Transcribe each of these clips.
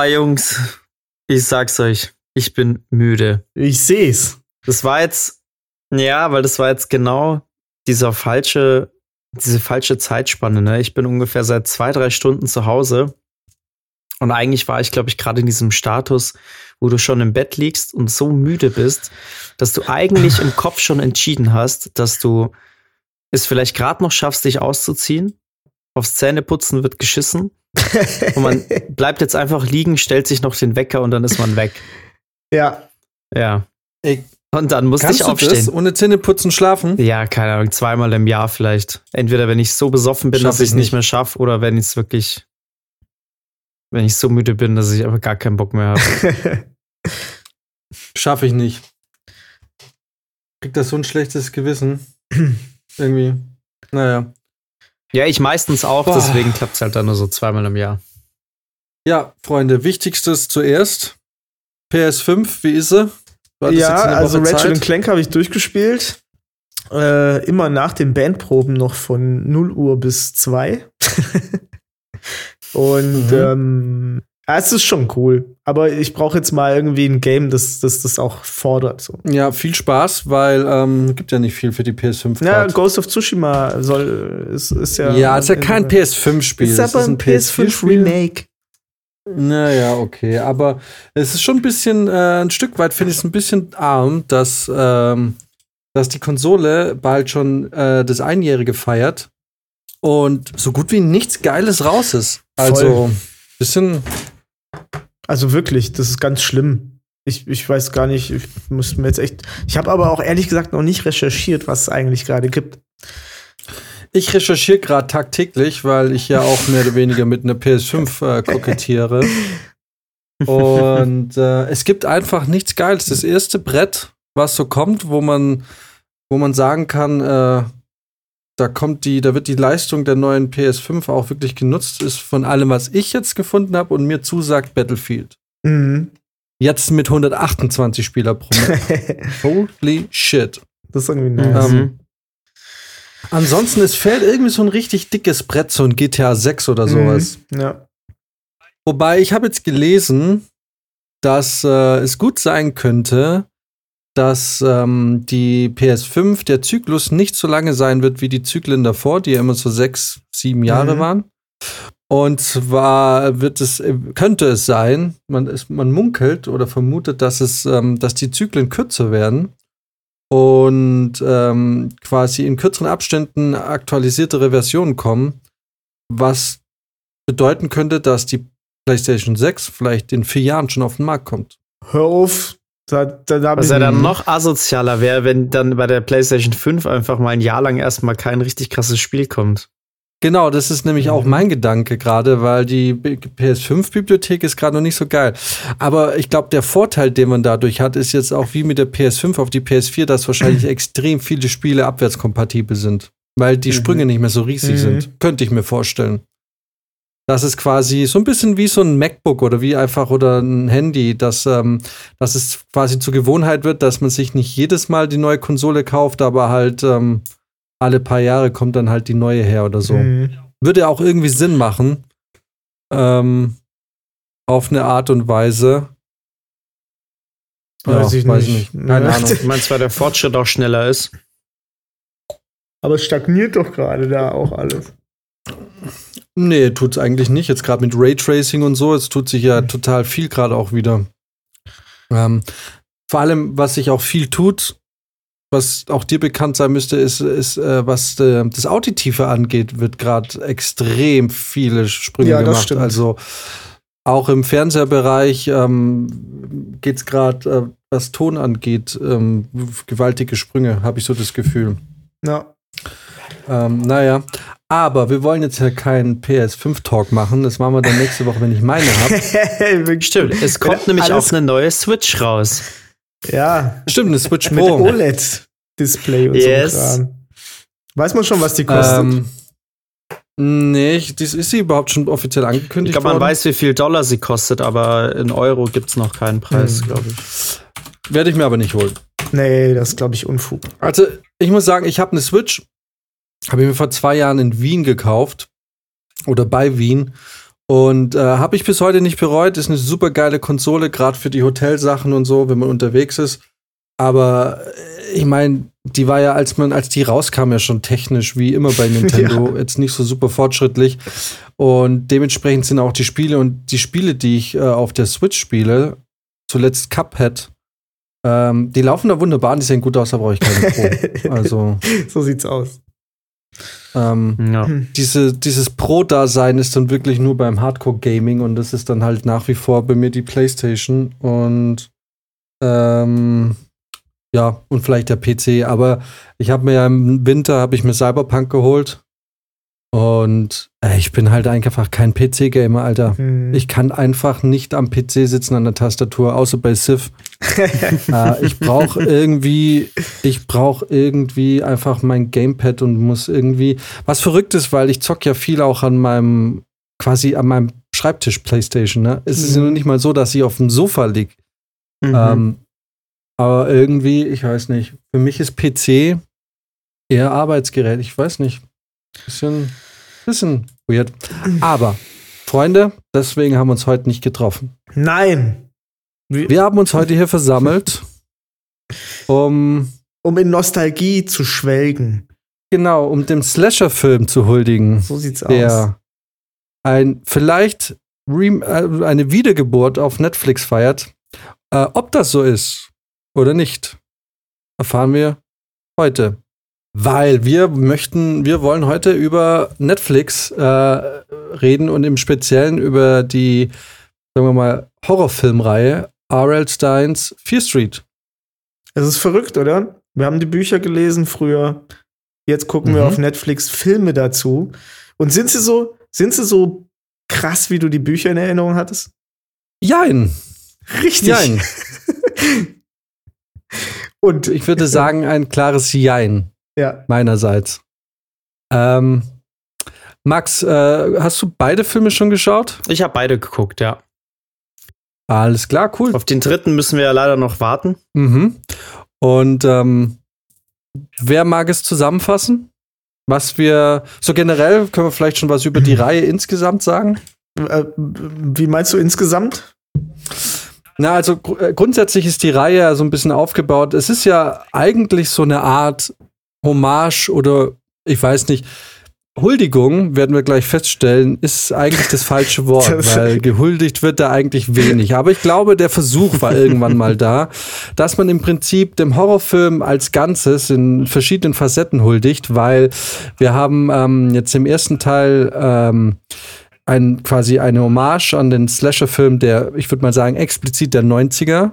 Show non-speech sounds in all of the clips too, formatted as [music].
Oh, Jungs, ich sag's euch, ich bin müde. Ich seh's. Das war jetzt, ja, weil das war jetzt genau dieser falsche, diese falsche Zeitspanne. Ne? Ich bin ungefähr seit zwei, drei Stunden zu Hause. Und eigentlich war ich, glaube ich, gerade in diesem Status, wo du schon im Bett liegst und so müde bist, dass du eigentlich im Kopf schon entschieden hast, dass du es vielleicht gerade noch schaffst, dich auszuziehen. Aufs Zähneputzen wird geschissen. [laughs] und man bleibt jetzt einfach liegen, stellt sich noch den Wecker und dann ist man weg. Ja. Ja. Ey, Und dann musste ich kannst du aufstehen. das ohne Zähne putzen schlafen? Ja, keine Ahnung, zweimal im Jahr vielleicht. Entweder wenn ich so besoffen bin, Schaff dass ich ich es nicht nicht. mehr schaffe, oder wenn ich es wirklich, wenn ich so müde bin, dass ich aber gar keinen Bock mehr habe. [laughs] Schaffe ich nicht. Kriegt das so ein schlechtes Gewissen? [clears throat] Irgendwie. Naja. Ja, ich meistens auch, Boah. deswegen klappt es halt dann nur so zweimal im Jahr. Ja, Freunde, wichtigstes zuerst. PS5, wie ist sie? Ja, also Woche Ratchet Clank habe ich durchgespielt. Äh, immer nach den Bandproben noch von 0 Uhr bis 2. [laughs] und Mhm. ähm, ja, es ist schon cool. Aber ich brauche jetzt mal irgendwie ein Game, das das, das auch fordert. So. Ja, viel Spaß, weil ähm, gibt ja nicht viel für die PS5. Ja, grad. Ghost of Tsushima soll, ist, ist ja. ja, ist ja kein PS5-Spiel. Ist aber ein PS5 Remake. Naja, okay. Aber es ist schon ein bisschen, äh, ein Stück weit finde ich es ein bisschen arm, dass, ähm, dass die Konsole bald schon äh, das Einjährige feiert und so gut wie nichts Geiles raus ist. Also, Voll. bisschen. Also wirklich, das ist ganz schlimm. Ich, ich weiß gar nicht, ich muss mir jetzt echt. Ich habe aber auch ehrlich gesagt noch nicht recherchiert, was es eigentlich gerade gibt. Ich recherchiere gerade tagtäglich, weil ich ja auch mehr oder weniger mit einer PS5 äh, kokettiere. [laughs] Und äh, es gibt einfach nichts Geiles. Das erste Brett, was so kommt, wo man, wo man sagen kann, äh, da kommt die, da wird die Leistung der neuen PS5 auch wirklich genutzt, ist von allem, was ich jetzt gefunden habe und mir zusagt Battlefield. Mhm. Jetzt mit 128 Spieler pro. [laughs] Holy shit. das ist irgendwie nice. Ähm, Ansonsten, es fehlt irgendwie so ein richtig dickes Brett, so ein GTA 6 oder sowas. Mhm. Ja. Wobei, ich habe jetzt gelesen, dass äh, es gut sein könnte, dass ähm, die PS5, der Zyklus nicht so lange sein wird wie die Zyklen davor, die ja immer so sechs, sieben Jahre Mhm. waren. Und zwar wird es, äh, könnte es sein, man, es, man munkelt oder vermutet, dass es, ähm, dass die Zyklen kürzer werden und ähm, quasi in kürzeren Abständen aktualisiertere Versionen kommen, was bedeuten könnte, dass die PlayStation 6 vielleicht in vier Jahren schon auf den Markt kommt. Hör auf. Da, da, da Was ich- dann noch asozialer wäre, wenn dann bei der PlayStation 5 einfach mal ein Jahr lang erstmal kein richtig krasses Spiel kommt. Genau, das ist nämlich auch mein Gedanke gerade, weil die B- PS5-Bibliothek ist gerade noch nicht so geil. Aber ich glaube, der Vorteil, den man dadurch hat, ist jetzt auch wie mit der PS5 auf die PS4, dass wahrscheinlich [clears throat] extrem viele Spiele abwärtskompatibel sind, weil die Mhm. Sprünge nicht mehr so riesig Mhm. sind. Könnte ich mir vorstellen. Das ist quasi so ein bisschen wie so ein MacBook oder wie einfach oder ein Handy, dass, ähm, dass es quasi zur Gewohnheit wird, dass man sich nicht jedes Mal die neue Konsole kauft, aber halt ähm, alle paar Jahre kommt dann halt die neue her oder so. Mhm. Würde auch irgendwie Sinn machen. Ähm, auf eine Art und Weise. Weiß ich nicht. Keine Ja. Ahnung. [laughs] Ich meine, zwar der Fortschritt auch schneller ist. Aber es stagniert doch gerade da auch alles. Nee, tut's eigentlich nicht. Jetzt gerade mit Raytracing und so, es tut sich ja total viel gerade auch wieder. Ähm, vor allem, was sich auch viel tut, was auch dir bekannt sein müsste, ist, ist äh, was äh, das Auditive angeht, wird gerade extrem viele Sprünge Ja, das gemacht. stimmt. Also auch im Fernsehbereich ähm, geht's gerade, äh, was Ton angeht, ähm, gewaltige Sprünge, habe ich so das Gefühl. Ja. Ähm, naja, aber wir wollen jetzt ja keinen PS5-Talk machen. Das machen wir dann nächste Woche, wenn ich meine habe. [laughs] Stimmt, es kommt nämlich alles- auch eine neue Switch raus. ja. Stimmt, eine Switch [laughs] Mit Pro. OLED-Display und Yes. so Kram. Weiß man schon, was die kostet? Ähm, nee, ich- dies ist sie überhaupt schon offiziell Ich angekündigt glaube, man worden? weiß, wie viel Dollar sie kostet, aber in Euro gibt es noch keinen Preis, Hm. glaube ich. Werde ich mir aber nicht holen. nee, das ist, glaube ich, Unfug. Also, ich muss sagen, ich habe eine Switch, habe ich mir vor zwei Jahren in Wien gekauft oder bei Wien Und äh, habe ich bis heute nicht bereut. Ist eine super geile Konsole, gerade für die Hotelsachen und so, wenn man unterwegs ist. Aber äh, ich meine, die war ja, als man, als die rauskam, ja schon technisch, wie immer bei [laughs] Nintendo, ja. jetzt nicht so super fortschrittlich. Und dementsprechend sind auch die Spiele und die Spiele, die ich äh, auf der Switch spiele, zuletzt Cuphead, ähm, die laufen da wunderbar, die sehen gut aus, da brauche ich keine Pro. [laughs] also. So sieht's aus. Ähm, ja. diese, dieses Pro-Dasein ist dann wirklich nur beim Hardcore-Gaming und das ist dann halt nach wie vor bei mir die PlayStation und ähm, ja, und vielleicht der PC. Aber ich habe mir ja im Winter habe ich mir Cyberpunk geholt und äh, ich bin halt einfach kein PC-Gamer, Alter. Hm. Ich kann einfach nicht am PC sitzen an der Tastatur, außer bei Civ. [laughs] äh, ich brauche irgendwie, ich brauche irgendwie einfach mein Gamepad und muss irgendwie, was verrückt ist, weil ich zock ja viel auch an meinem, quasi an meinem Schreibtisch Playstation. Ne? Es ist ja mhm. nicht mal so, dass ich auf dem Sofa liege. Mhm. Ähm, aber irgendwie, ich weiß nicht, für mich ist PC eher Arbeitsgerät. Ich weiß nicht. Bisschen, bisschen weird. Aber, Freunde, deswegen haben wir uns heute nicht getroffen. Nein. Wir, wir haben uns heute hier versammelt, [laughs] um. Um in Nostalgie zu schwelgen. Genau, um dem Slasher-Film zu huldigen. So sieht's der aus. Ein, vielleicht äh, eine Wiedergeburt auf Netflix feiert. Äh, ob das so ist oder nicht, erfahren wir heute. Weil wir möchten, wir wollen heute über Netflix äh, reden und im Speziellen über die, sagen wir mal, Horrorfilmreihe R.L. Steins Fear Street. Es ist verrückt, oder? Wir haben die Bücher gelesen früher. Jetzt gucken mhm. wir auf Netflix Filme dazu. Und sind sie so, sind sie so krass, wie du die Bücher in Erinnerung hattest? Jein. Richtig. Jein. [laughs] Und ich würde sagen, ein klares Jein. Ja. Meinerseits. Ähm, Max, äh, hast du beide Filme schon geschaut? Ich habe beide geguckt, ja. Alles klar, cool. Auf den dritten müssen wir ja leider noch warten. Mhm. Und ähm, wer mag es zusammenfassen? Was wir, so generell können wir vielleicht schon was über die [laughs] Reihe insgesamt sagen? Äh, wie meinst du insgesamt? Na, also gr äh, grundsätzlich ist die Reihe ja so ein bisschen aufgebaut. Es ist ja eigentlich so eine Art Hommage oder ich weiß nicht, Huldigung, werden wir gleich feststellen, ist eigentlich das falsche Wort, weil gehuldigt wird da eigentlich wenig. Aber ich glaube, der Versuch war irgendwann mal da, dass man im Prinzip dem Horrorfilm als Ganzes in verschiedenen Facetten huldigt, weil wir haben ähm, jetzt im ersten Teil ähm, ein, quasi eine Hommage an den Slasher-Film der, ich würde mal sagen, explizit der 90er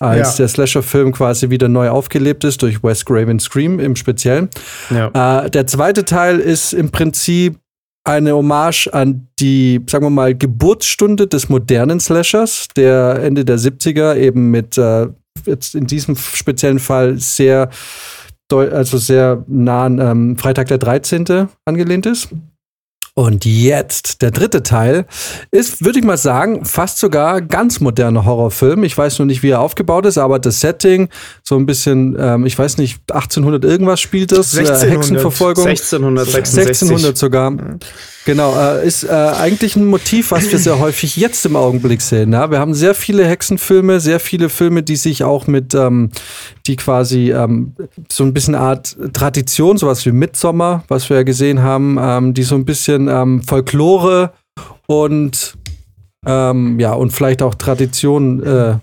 als ja. der Slasher-Film quasi wieder neu aufgelebt ist durch Wes Craven Scream im Speziellen. Ja. Äh, der zweite Teil ist im Prinzip eine Hommage an die, sagen wir mal, Geburtsstunde des modernen Slashers, der Ende der 70er eben mit äh, jetzt in diesem speziellen Fall sehr, also sehr nah an ähm, Freitag der 13. angelehnt ist. Und jetzt, der dritte Teil, ist, würde ich mal sagen, fast sogar ganz moderner Horrorfilm. Ich weiß noch nicht, wie er aufgebaut ist, aber das Setting, so ein bisschen, ähm, ich weiß nicht, 1800 irgendwas spielt das. 1600, äh, Hexenverfolgung. 1666. 1600 sogar. Genau, äh, ist äh, eigentlich ein Motiv, was wir sehr häufig jetzt im Augenblick sehen. Ja? Wir haben sehr viele Hexenfilme, sehr viele Filme, die sich auch mit, ähm, die quasi ähm, so ein bisschen Art Tradition, sowas wie Midsommer, was wir ja gesehen haben, ähm, die so ein bisschen ähm, Folklore und ähm, ja, und vielleicht auch Tradition äh,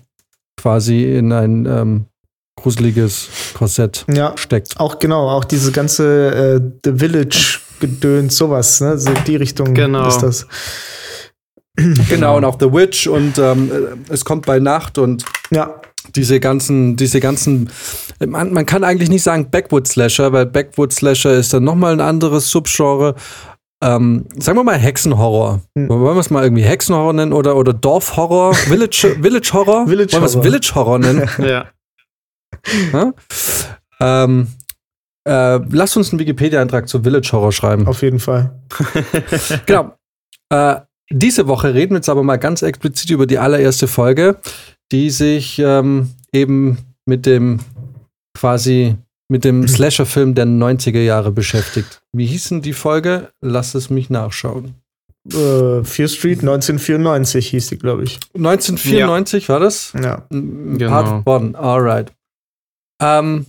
quasi in ein ähm, gruseliges Korsett ja, steckt. Auch genau, auch diese ganze äh, The Village Gedöns, sowas, ne? So die Richtung genau. ist das. Genau, und auch The Witch und ähm, es kommt bei Nacht und ja. diese ganzen, diese ganzen, man, man kann eigentlich nicht sagen Backwood Slasher, weil Backwood Slasher ist dann nochmal ein anderes Subgenre. Ähm, sagen wir mal Hexenhorror. Hm. Wollen wir es mal irgendwie Hexenhorror nennen oder, oder Dorfhorror? [laughs] Village, Village Horror? Village Wollen wir es Village Horror nennen? [laughs] ja. ja? Ähm, äh, lasst uns einen Wikipedia-Eintrag zu Village Horror schreiben. Auf jeden Fall. [laughs] genau. Äh, diese Woche reden wir jetzt aber mal ganz explizit über die allererste Folge, die sich ähm, eben mit dem quasi mit dem Slasher-Film der 90er Jahre beschäftigt. Wie hieß denn die Folge? Lass es mich nachschauen. Äh, Fear Street 1994 hieß die, glaube ich. 1994 war das? Ja. M- Genau. Part One, alright. Ähm,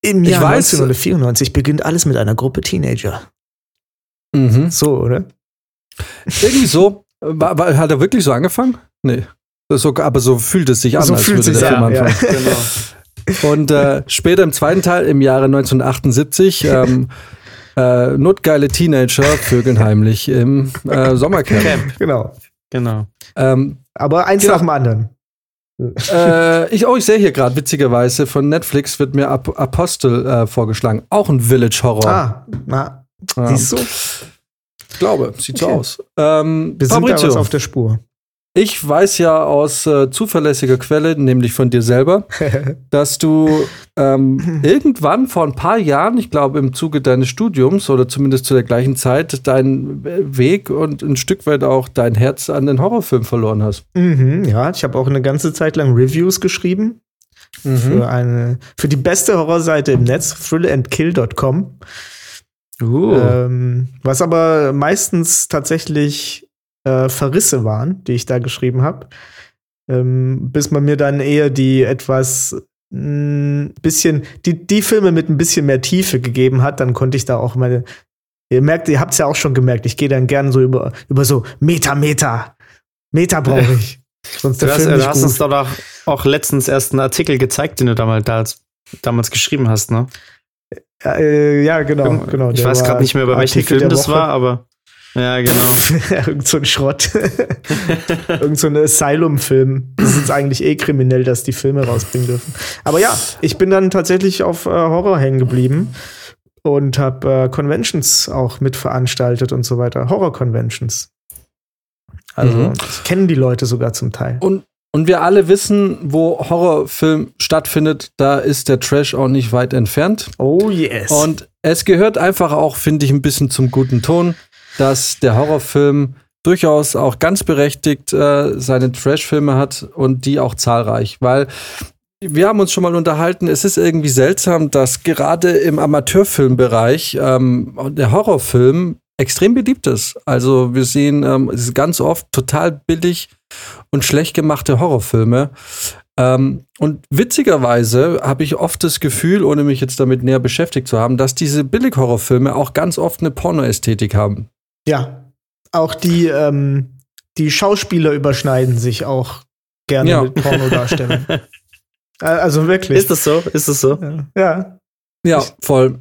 Im Ich Jahr weiß- 1994 beginnt alles mit einer Gruppe Teenager. mhm. So, oder? Irgendwie so. War, war, hat er wirklich so angefangen? Nee. So, aber so fühlt es sich an, so als fühlt würde sich der Film an. Ja. Genau. Und äh, später im zweiten Teil, im Jahre 1978, ähm, äh, notgeile Teenager vögeln heimlich im äh, Sommercamp. Camp. Genau. Genau. Ähm, Aber eins Genau. nach dem anderen. äh, ich, oh, ich sehe hier gerade, witzigerweise, von Netflix wird mir Ap Apostel äh, vorgeschlagen. Auch ein Village-Horror. Ah, na, Ja. siehst du? Ich glaube, sieht so Okay. aus. Ähm, Wir sind da was auf der Spur. Ich weiß ja aus äh, zuverlässiger Quelle, nämlich von dir selber, [laughs] dass du ähm, irgendwann vor ein paar Jahren, ich glaube im Zuge deines Studiums oder zumindest zu der gleichen Zeit, deinen Weg und ein Stück weit auch dein Herz an den Horrorfilm verloren hast. mhm, ja, ich habe auch eine ganze Zeit lang Reviews geschrieben für eine für die beste Horrorseite im Netz, thrillandkill.com. Uh. Ähm, was aber meistens tatsächlich äh, Verrisse waren, die ich da geschrieben habe. Ähm, bis man mir dann eher die etwas mh, bisschen, die, die Filme mit ein bisschen mehr Tiefe gegeben hat, dann konnte ich da auch meine. Ihr merkt, ihr habt es ja auch schon gemerkt, ich gehe dann gern so über, über so Meta, Meta. Meta brauche ich. Sonst Du der hast, Film du nicht hast uns gut. doch auch, auch letztens erst einen Artikel gezeigt, den du damals, damals, geschrieben hast, ne? Ja, äh, ja, genau, genau. ich weiß gerade nicht mehr, welchen Artikel Film das war, aber ja, genau. [laughs] Irgend so ein Schrott. [laughs] Irgend so ein Asylum-Film. Das ist eigentlich eh kriminell, dass die Filme rausbringen dürfen. Aber ja, ich bin dann tatsächlich auf äh, Horror hängen geblieben und habe äh, Conventions auch mitveranstaltet und so weiter. Horror-Conventions. Also, Mhm. ich kenne die Leute sogar zum Teil. Und, und wir alle wissen, wo Horrorfilm stattfindet, da ist der Trash auch nicht weit entfernt. Oh yes. Und es gehört einfach auch, finde ich, ein bisschen zum guten Ton, dass der Horrorfilm durchaus auch ganz berechtigt äh, seine Trash-Filme hat und die auch zahlreich, weil wir haben uns schon mal unterhalten, es ist irgendwie seltsam, dass gerade im Amateurfilmbereich ähm, der Horrorfilm extrem beliebt ist. Also wir sehen ähm, es ist ganz oft total billig und schlecht gemachte Horrorfilme. Ähm, und witzigerweise habe ich oft das Gefühl, ohne mich jetzt damit näher beschäftigt zu haben, dass diese Billig-Horrorfilme auch ganz oft eine Pornoästhetik haben. Ja, auch die, ähm, die Schauspieler überschneiden sich auch gerne Ja. mit Pornodarstellern. [laughs] Äh, also wirklich. Ist das so? Ist das so? Ja. ja. Ja, voll.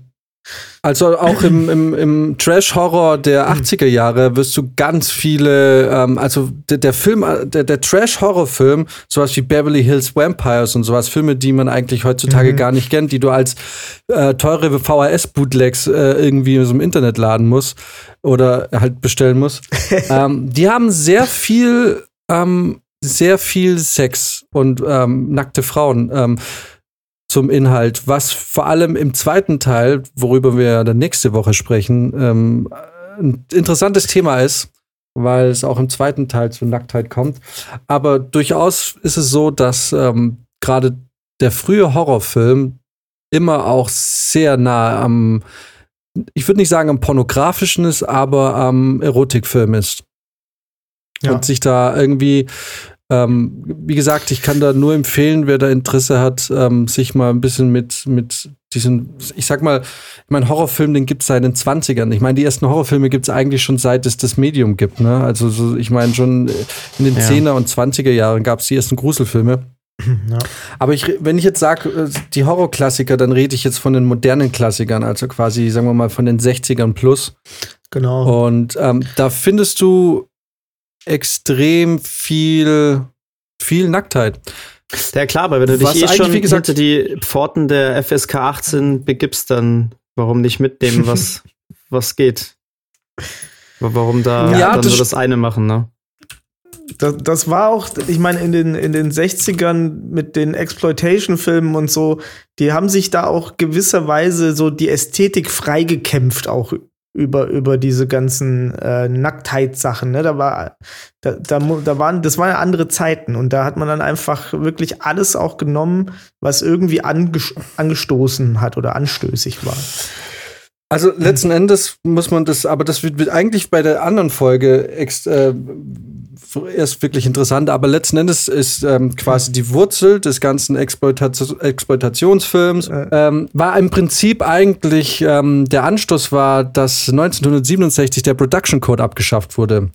Also auch im, im, im Trash-Horror der 80er Jahre wirst du ganz viele, ähm, also der, der Film, der, der Trash-Horror-Film, sowas wie Beverly Hills Vampires und sowas, Filme, die man eigentlich heutzutage Mhm. gar nicht kennt, die du als äh, teure VHS-Bootlegs äh, irgendwie so einem Internet laden musst oder halt bestellen musst. [laughs] ähm, die haben sehr viel, ähm, sehr viel Sex und ähm, nackte Frauen. Zum Inhalt, was vor allem im zweiten Teil, worüber wir dann nächste Woche sprechen, ähm, ein interessantes Thema ist, weil es auch im zweiten Teil zu Nacktheit kommt. Aber durchaus ist es so, dass ähm, gerade der frühe Horrorfilm immer auch sehr nah am, ich würde nicht sagen am pornografischen ist, aber am Erotikfilm ist. Ja. Und sich da irgendwie ähm, wie gesagt, ich kann da nur empfehlen, wer da Interesse hat, ähm, sich mal ein bisschen mit, mit diesen, ich sag mal, ich mein Horrorfilm, den gibt es seit den 20ern. Ich meine, die ersten Horrorfilme gibt es eigentlich schon seit es das Medium gibt. Ne? Also so, ich meine, schon in den Ja. 10er und 20er Jahren gab es die ersten Gruselfilme. [clears throat] Ja. Aber ich, wenn ich jetzt sage, die Horrorklassiker, dann rede ich jetzt von den modernen Klassikern, also quasi, sagen wir mal, von den 60ern plus. Genau. Und ähm, da findest du extrem viel, viel Nacktheit. Ja, klar, aber wenn du dich Was eh schon wie gesagt- hinter die Pforten der FSK 18 begibst, dann warum nicht mitnehmen, was, [laughs] was geht? Warum da Ja, dann das nur das eine machen, ne? Das, das war auch, ich meine, in den, in den 60ern mit den Exploitation-Filmen und so, die haben sich da auch gewisserweise so die Ästhetik freigekämpft, auch über, über diese ganzen äh, Nacktheitssachen. Ne? Da war, da, da, da waren, das waren ja andere Zeiten und da hat man dann einfach wirklich alles auch genommen, was irgendwie anges angestoßen hat oder anstößig war. Also letzten Endes muss man das, aber das wird, wird eigentlich bei der anderen Folge ex, äh, erst wirklich interessant, aber letzten Endes ist ähm, quasi die Wurzel des ganzen Exploitation, Exploitationsfilms, äh. ähm, war im Prinzip eigentlich, ähm, der Anstoß war, dass 1967 der Production Code abgeschafft wurde.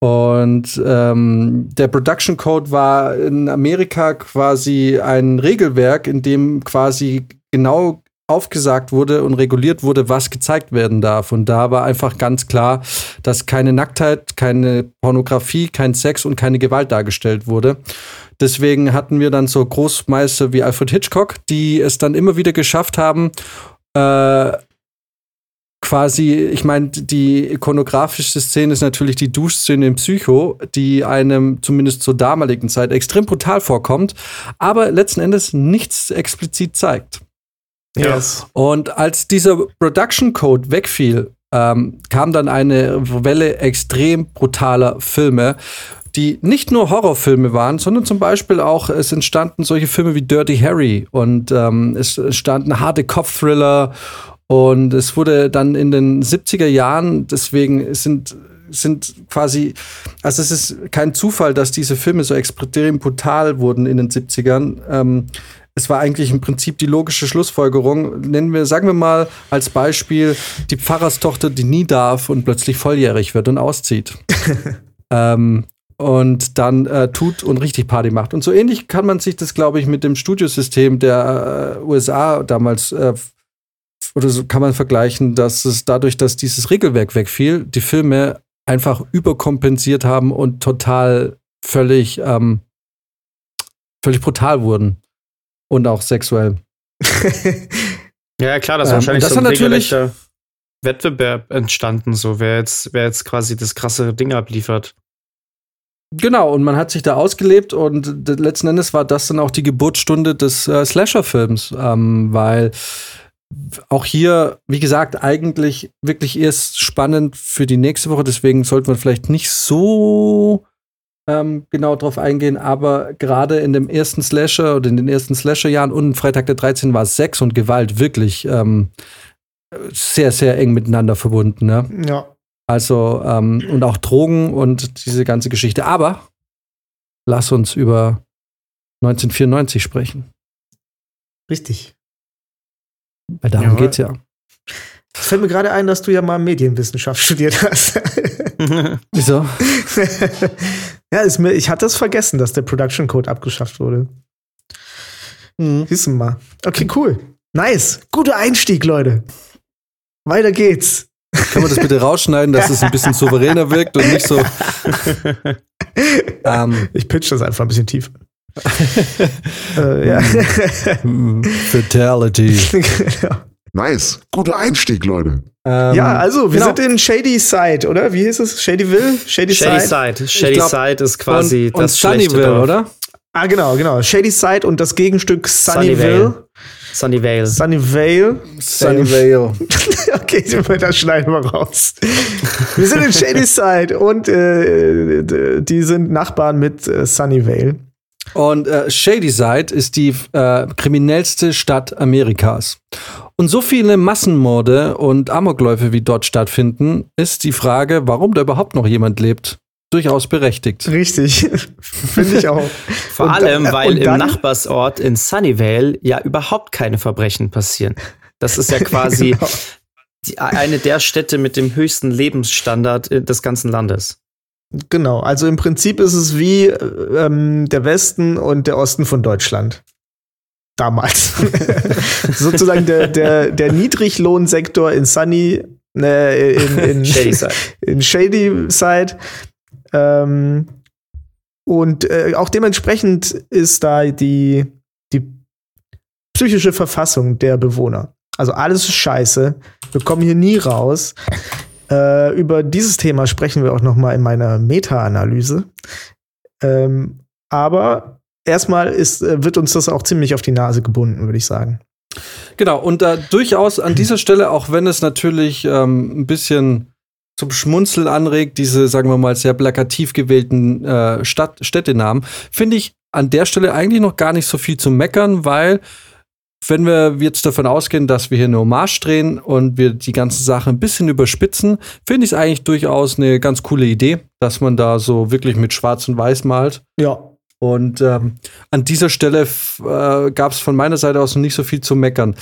Und ähm, der Production Code war in Amerika quasi ein Regelwerk, in dem quasi genau aufgesagt wurde und reguliert wurde, was gezeigt werden darf. Und da war einfach ganz klar, dass keine Nacktheit, keine Pornografie, kein Sex und keine Gewalt dargestellt wurde. Deswegen hatten wir dann so Großmeister wie Alfred Hitchcock, die es dann immer wieder geschafft haben, äh, quasi, ich meine, die ikonografische Szene ist natürlich die Duschszene im Psycho, die einem zumindest zur damaligen Zeit extrem brutal vorkommt, aber letzten Endes nichts explizit zeigt. Yes. Und als dieser Production Code wegfiel, ähm, kam dann eine Welle extrem brutaler Filme, die nicht nur Horrorfilme waren, sondern zum Beispiel auch, es entstanden solche Filme wie Dirty Harry und ähm, es entstanden harte Kopfthriller und es wurde dann in den 70er Jahren, deswegen sind sind quasi, also es ist kein Zufall, dass diese Filme so extrem brutal wurden in den 70ern. Ähm, es war eigentlich im Prinzip die logische Schlussfolgerung. Nennen wir, sagen wir mal als Beispiel die Pfarrerstochter, die nie darf und plötzlich volljährig wird und auszieht. [laughs] ähm, und dann äh, tut und richtig Party macht. Und so ähnlich kann man sich das, glaube ich, mit dem Studiosystem der äh, USA damals äh, oder so kann man vergleichen, dass es dadurch, dass dieses Regelwerk wegfiel, die Filme einfach überkompensiert haben und total völlig ähm, völlig brutal wurden und auch sexuell. [laughs] ja, klar, das ist ähm, wahrscheinlich das so ein regelrechter Wettbewerb entstanden, so wer jetzt, wer jetzt quasi das krasse Ding abliefert. Genau, und man hat sich da ausgelebt und letzten Endes war das dann auch die Geburtsstunde des äh, Slasher-Films, ähm, weil auch hier, wie gesagt, eigentlich wirklich erst spannend für die nächste Woche, deswegen sollte man vielleicht nicht so ähm, genau drauf eingehen, aber gerade in dem ersten Slasher oder in den ersten Slasher-Jahren und Freitag der 13 war Sex und Gewalt wirklich ähm, sehr, sehr eng miteinander verbunden. Ne? Ja. Also, ähm, und auch Drogen und diese ganze Geschichte. Aber lass uns über 1994 sprechen. Richtig. Weil darum Jawohl. geht's ja. Es fällt mir gerade ein, dass du ja mal Medienwissenschaft [laughs] studiert hast. [laughs] Wieso? [laughs] ja, ist mir, ich hatte es vergessen, dass der Production Code abgeschafft wurde. Mhm. Wissen mal. Okay, cool. Nice. Guter Einstieg, Leute. Weiter geht's. Kann man das bitte rausschneiden, dass es ein bisschen souveräner wirkt und nicht so. ähm, ich pitch das einfach ein bisschen tiefer. äh, ja. Fatality. genau. Nice. Guter Einstieg, Leute. Ähm, ja, also wir genau. sind in Shady Side, oder? Wie hieß es? Shadyville? Shady, Shady Side. Side. Shady glaub, Side ist quasi und, das und Sunnyville, oder? Ah, genau, genau. Shady Side und das Gegenstück Sunnyville. Sunnyvale. Sunnyvale. Sunnyvale. [laughs] okay, das schneiden wir raus. wir sind in Shady Side und äh, die sind Nachbarn mit äh, Sunnyvale. Und äh, Shadyside ist die äh, kriminellste Stadt Amerikas. Und so viele Massenmorde und Amokläufe wie dort stattfinden, ist die Frage, warum da überhaupt noch jemand lebt, durchaus berechtigt. Richtig, [laughs] finde ich auch. Vor und, allem, äh, weil im Nachbarsort in Sunnyvale ja überhaupt keine Verbrechen passieren. Das ist ja [laughs] quasi genau. die, eine der Städte mit dem höchsten Lebensstandard äh, des ganzen Landes. Genau, also im Prinzip ist es wie ähm, der Westen und der Osten von Deutschland. Damals. [laughs] Sozusagen der, der, der Niedriglohnsektor in Sunny, äh, in, in, [laughs] Shady Side. In Shady Side. Ähm, und äh, auch dementsprechend ist da die, die psychische Verfassung der Bewohner. Also alles ist scheiße. Wir kommen hier nie raus. Äh, über dieses Thema sprechen wir auch noch mal in meiner Meta-Analyse. Ähm, aber erstmal ist, äh, wird uns das auch ziemlich auf die Nase gebunden, würde ich sagen. Genau, und äh, durchaus an dieser Stelle, auch wenn es natürlich ähm, ein bisschen zum Schmunzeln anregt, diese, sagen wir mal, sehr plakativ gewählten äh, Stadt Städtenamen, finde ich an der Stelle eigentlich noch gar nicht so viel zu meckern, weil wenn wir jetzt davon ausgehen, dass wir hier eine Hommage drehen und wir die ganze Sache ein bisschen überspitzen, finde ich es eigentlich durchaus eine ganz coole Idee, dass man da so wirklich mit Schwarz und Weiß malt. Ja. Und ähm, an dieser Stelle äh, gab es von meiner Seite aus noch nicht so viel zu meckern.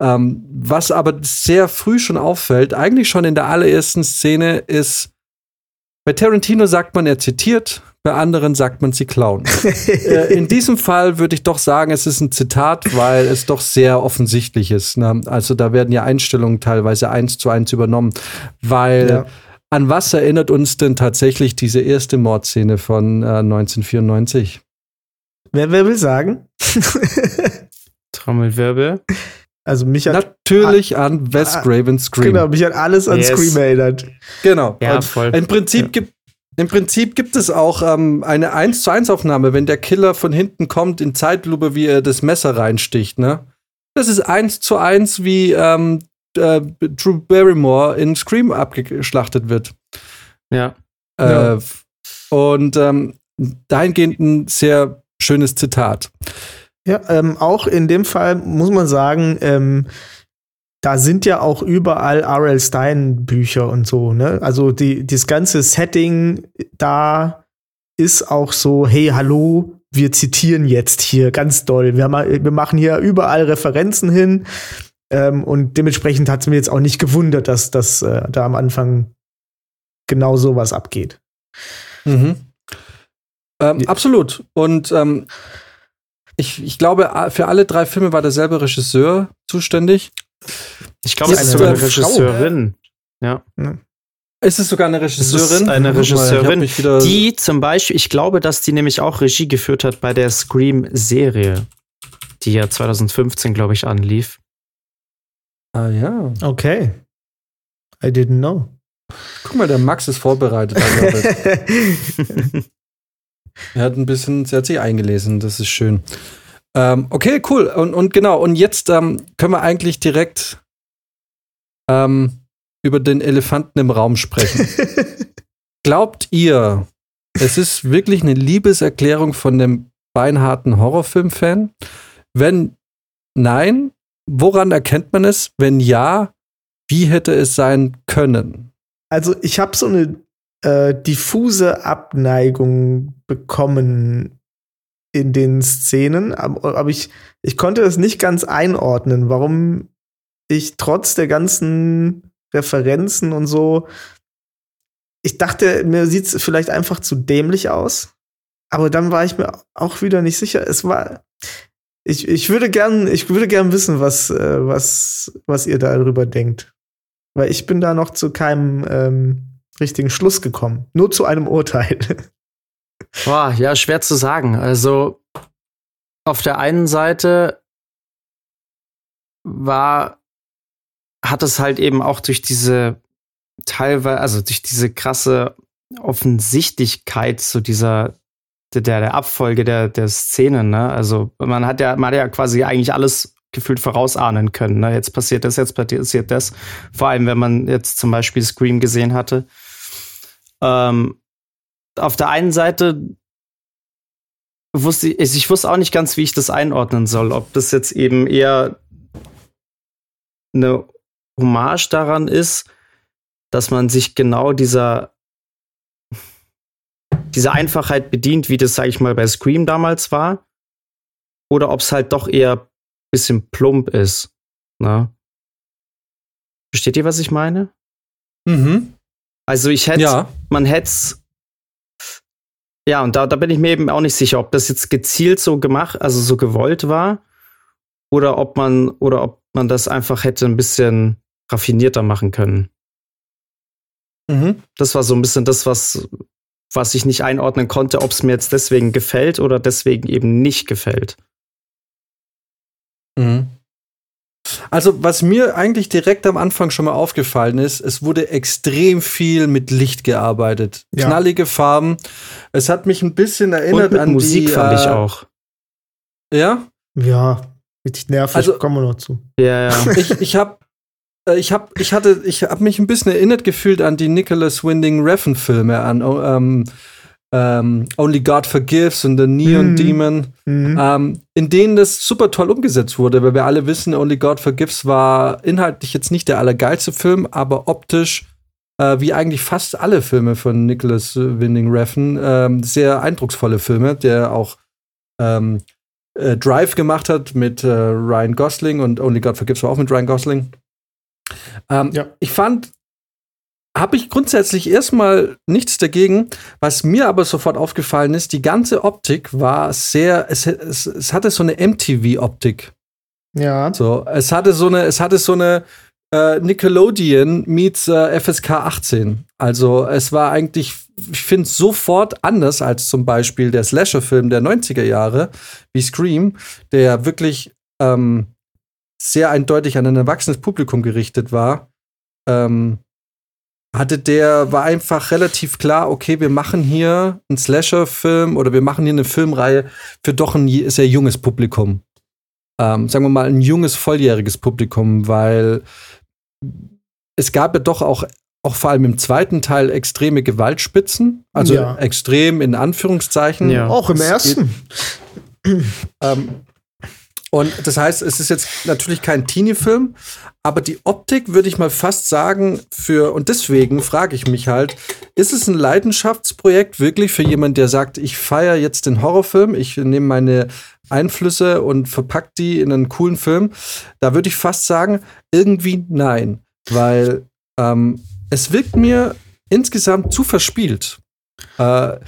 Ähm, was aber sehr früh schon auffällt, eigentlich schon in der allerersten Szene, ist, bei Tarantino sagt man, er zitiert, bei anderen sagt man, sie klauen. [laughs] äh, in diesem Fall würde ich doch sagen, es ist ein Zitat, weil es doch sehr offensichtlich ist. Ne? Also da werden ja Einstellungen teilweise eins zu eins übernommen, weil Ja. an was erinnert uns denn tatsächlich diese erste Mordszene von äh, 1994? Wer, wer will sagen? [laughs] Trommelwirbel. Also mich hat, Natürlich an Wes Cravens Scream. genau, mich hat alles an Yes. Scream erinnert. Genau. Ja, voll. Im Prinzip Ja. gibt im Prinzip gibt es auch ähm, eine 1 zu 1 Aufnahme, wenn der Killer von hinten kommt in Zeitlupe, wie er das Messer reinsticht, ne? Das ist 1 zu 1, wie ähm, äh, Drew Barrymore in Scream abgeschlachtet wird. Ja. Ja. Äh, und ähm, dahingehend ein sehr schönes Zitat. Ja, ähm, auch in dem Fall muss man sagen, ähm, da sind ja auch überall R.L. Stein Bücher und so, ne? Also die, das ganze Setting da ist auch so, hey, hallo, wir zitieren jetzt hier ganz doll. Wir, ma- wir machen hier überall Referenzen hin. Ähm, und dementsprechend hat es mir jetzt auch nicht gewundert, dass das äh, da am Anfang genau sowas abgeht. Mhm. Ähm, Ja. Absolut. Und ähm, ich, ich glaube, für alle drei Filme war derselbe Regisseur zuständig. Ich glaube, es Ist sogar eine eine Frau. Regisseurin. Ist es sogar eine Regisseurin? ist eine mal, Regisseurin, Die zum Beispiel, ich glaube, dass die nämlich auch Regie geführt hat bei der Scream-Serie, die ja 2015, glaube ich, anlief. Ah ja. Okay. I didn't know. Guck mal, der Max ist vorbereitet. Albert. [laughs] er hat ein bisschen, er hat sich eingelesen, das ist schön. Ähm, okay, cool. Und, und genau, und jetzt ähm, können wir eigentlich direkt ähm, über den Elefanten im Raum sprechen. [laughs] Glaubt ihr, es ist wirklich eine Liebeserklärung von dem beinharten Horrorfilm-Fan? Wenn nein, woran erkennt man es? Wenn ja, wie hätte es sein können? Also ich habe so eine äh, diffuse Abneigung bekommen in den Szenen, aber, ich, ich konnte das nicht ganz einordnen, warum ich trotz der ganzen Referenzen und so, ich dachte, mir sieht es vielleicht einfach zu dämlich aus, aber dann war ich mir auch wieder nicht sicher. Es war, ich, ich würde gern, ich würde gern wissen, was, äh, was, was ihr darüber denkt. Weil ich bin da noch zu keinem ähm, richtigen Schluss gekommen. Nur zu einem Urteil. [laughs] Boah, ja, schwer zu sagen. Also, auf der einen Seite war, hat es halt eben auch durch diese teilweise, also durch diese krasse Offensichtlichkeit zu dieser, der, der Abfolge der, der Szenen, ne? Also, man hat ja, man hat ja quasi eigentlich alles gefühlt vorausahnen können. Ne? Jetzt passiert das, jetzt passiert das. Vor allem, wenn man jetzt zum Beispiel Scream gesehen hatte. Ähm, auf der einen Seite wusste ich, ich wusste auch nicht ganz, wie ich das einordnen soll. Ob das jetzt eben eher eine Hommage daran ist, dass man sich genau dieser dieser Einfachheit bedient, wie das, sag ich mal, bei Scream damals war. Oder ob es halt doch eher ein bisschen plump ist. Ne? Versteht ihr, was ich meine? Mhm. Also ich hätte, Ja. man hätte es. Ja, und da, da bin ich mir eben auch nicht sicher, ob das jetzt gezielt so gemacht, also so gewollt war, oder ob man, oder ob man das einfach hätte ein bisschen raffinierter machen können. Mhm. Das war so ein bisschen das, was, was ich nicht einordnen konnte, ob es mir jetzt deswegen gefällt oder deswegen eben nicht gefällt. Mhm. Also, was mir eigentlich direkt am Anfang schon mal aufgefallen ist, es wurde extrem viel mit Licht gearbeitet. Ja. Knallige Farben. Es hat mich ein bisschen erinnert Und mit an Musik die, fand ich äh, auch. Ja, ja, richtig nervig. Also- kommen wir noch zu. Ja, ja. [laughs] ich, ich habe ich hab, ich hatte, ich habe mich ein bisschen erinnert gefühlt an die Nicholas Winding Refn Filme, an ähm, ähm, Only God Forgives und The Neon Mhm. Demon, Mhm. ähm, in denen das super toll umgesetzt wurde, weil wir alle wissen, Only God Forgives war inhaltlich jetzt nicht der allergeilste Film, aber optisch äh, wie eigentlich fast alle Filme von Nicholas Winding Refn ähm, sehr eindrucksvolle Filme, der auch ähm, äh, Drive gemacht hat mit äh, Ryan Gosling und Only God Forgives war auch mit Ryan Gosling. Ähm, Ja. Ich fand, habe ich grundsätzlich erstmal nichts dagegen. Was mir aber sofort aufgefallen ist, die ganze Optik war sehr, es, es, es hatte so eine MTV-Optik. Ja. So, es hatte so eine, es hatte so eine äh, Nickelodeon meets äh, FSK 18. Also es war eigentlich, ich finde sofort anders als zum Beispiel der Slasher-Film der 90er Jahre, wie Scream, der wirklich ähm, sehr eindeutig an ein erwachsenes Publikum gerichtet war. Ähm, hatte der, war einfach relativ klar, okay, wir machen hier einen Slasher-Film oder wir machen hier eine Filmreihe für doch ein sehr junges Publikum ähm, sagen wir mal, ein junges, volljähriges Publikum, weil es gab ja doch auch, auch vor allem im zweiten Teil extreme Gewaltspitzen. Also Ja. extrem in Anführungszeichen. Ja. Auch im ersten. [clears throat] Ähm, und das heißt, es ist jetzt natürlich kein Teenie-Film, aber die Optik würde ich mal fast sagen, für, und deswegen frage ich mich halt, ist es ein Leidenschaftsprojekt wirklich für jemanden, der sagt, ich feiere jetzt den Horrorfilm, ich nehme meine Einflüsse und verpacke die in einen coolen Film? Da würde ich fast sagen, irgendwie nein, weil ähm, es wirkt mir insgesamt zu verspielt. Äh,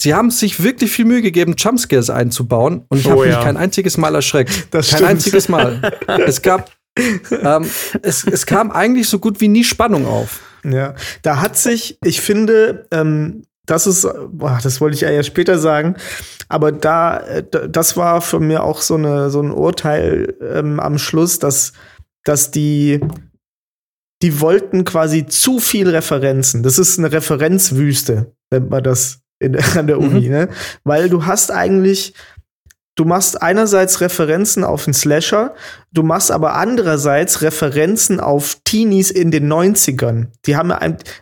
Sie haben sich wirklich viel Mühe gegeben, Jumpscares einzubauen und ich Oh habe mich ja. kein einziges Mal erschreckt. [laughs] Das kein stimmt. einziges Mal. es gab, ähm, es, es kam eigentlich so gut wie nie Spannung auf. Ja, da hat sich, ich finde, ähm, das ist, boah, das wollte ich ja später sagen, aber da, äh, das war für mir auch so, eine, so ein Urteil ähm, am Schluss, dass, dass die, die wollten quasi zu viel Referenzen. Das ist eine Referenzwüste, nennt man das in, [laughs] an der Uni, ne? Weil du hast eigentlich, du machst einerseits Referenzen auf den Slasher, du machst aber andererseits Referenzen auf Teenies in den 90ern. Die haben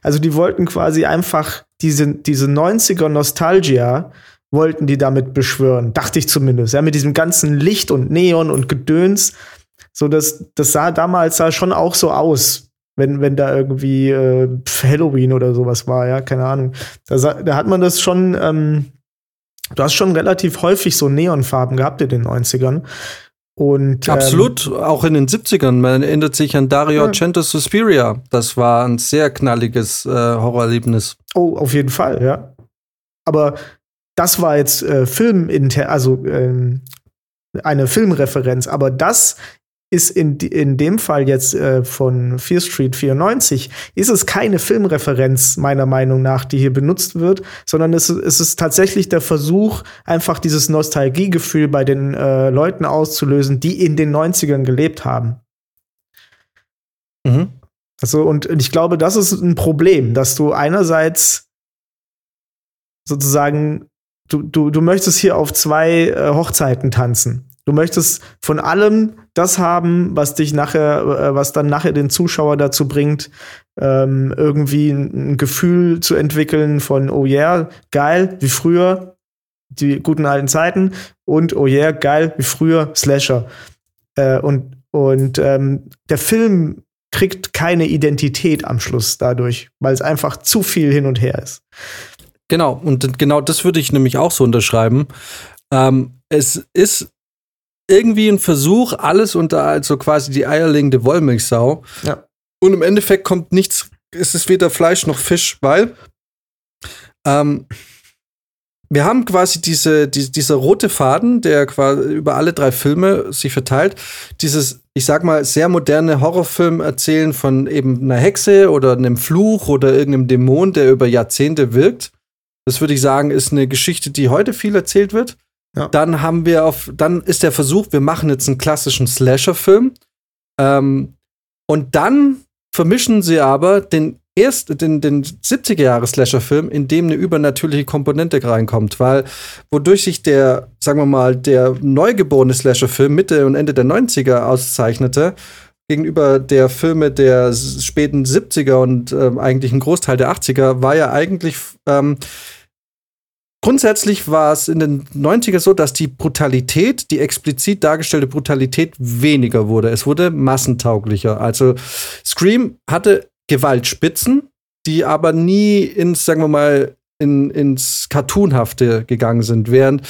also die wollten quasi einfach diese, diese 90er Nostalgia wollten die damit beschwören, dachte ich zumindest. Ja, mit diesem ganzen Licht und Neon und Gedöns. So, das, das sah damals sah schon auch so aus, wenn, wenn da irgendwie äh, Halloween oder sowas war, ja, keine Ahnung. Da, da hat man das schon, ähm, du hast schon relativ häufig so Neonfarben gehabt in den 90ern. Und, ähm, Absolut, auch in den 70ern. Man erinnert sich an Dario Ja. Argento Suspiria. Das war ein sehr knalliges äh, Horrorerlebnis. Oh, auf jeden Fall, ja. Aber das war jetzt äh, Filminter, also ähm, eine Filmreferenz. Aber das ist in, in dem Fall jetzt äh, von Fear Street 94, ist es keine Filmreferenz, meiner Meinung nach, die hier benutzt wird, sondern es, ist- es ist tatsächlich der Versuch, einfach dieses Nostalgiegefühl bei den äh, Leuten auszulösen, die in den 90ern gelebt haben. Mhm. Also, und ich glaube, das ist ein Problem, dass du einerseits sozusagen, du, du, du möchtest hier auf zwei äh, Hochzeiten tanzen. Du möchtest von allem das haben, was dich nachher, äh, was dann nachher den Zuschauer dazu bringt, ähm, irgendwie ein, Gefühl zu entwickeln von, oh yeah, geil, wie früher, die guten alten Zeiten, und oh yeah, geil, wie früher, Slasher. Äh, und und ähm, der Film kriegt keine Identität am Schluss dadurch, weil es einfach zu viel hin und her ist. Genau, und genau das würde ich nämlich auch so unterschreiben. Ähm, es ist irgendwie ein Versuch, alles unter also quasi die eierlegende Wollmilchsau. Ja. Und im Endeffekt kommt nichts, es ist weder Fleisch noch Fisch, weil ähm, wir haben quasi diese, die, dieser rote Faden, der quasi über alle drei Filme sich verteilt. Dieses, ich sag mal, sehr moderne Horrorfilm erzählen von eben einer Hexe oder einem Fluch oder irgendeinem Dämon, der über Jahrzehnte wirkt. Das würde ich sagen, ist eine Geschichte, die heute viel erzählt wird. Ja. Dann haben wir auf, dann ist der Versuch, wir machen jetzt einen klassischen Slasher-Film. Ähm, und dann vermischen sie aber den erst den, den 70er Jahre Slasher-Film, in dem eine übernatürliche Komponente reinkommt, weil wodurch sich der, sagen wir mal, der neugeborene Slasher-Film Mitte und Ende der 90er auszeichnete, gegenüber der Filme der späten 70er und ähm, eigentlich ein Großteil der 80er, war ja eigentlich ähm, grundsätzlich war es in den 90er so, dass die Brutalität, die explizit dargestellte Brutalität weniger wurde. Es wurde massentauglicher. Also Scream hatte Gewaltspitzen, die aber nie ins, sagen wir mal, in, ins Cartoonhafte gegangen sind, während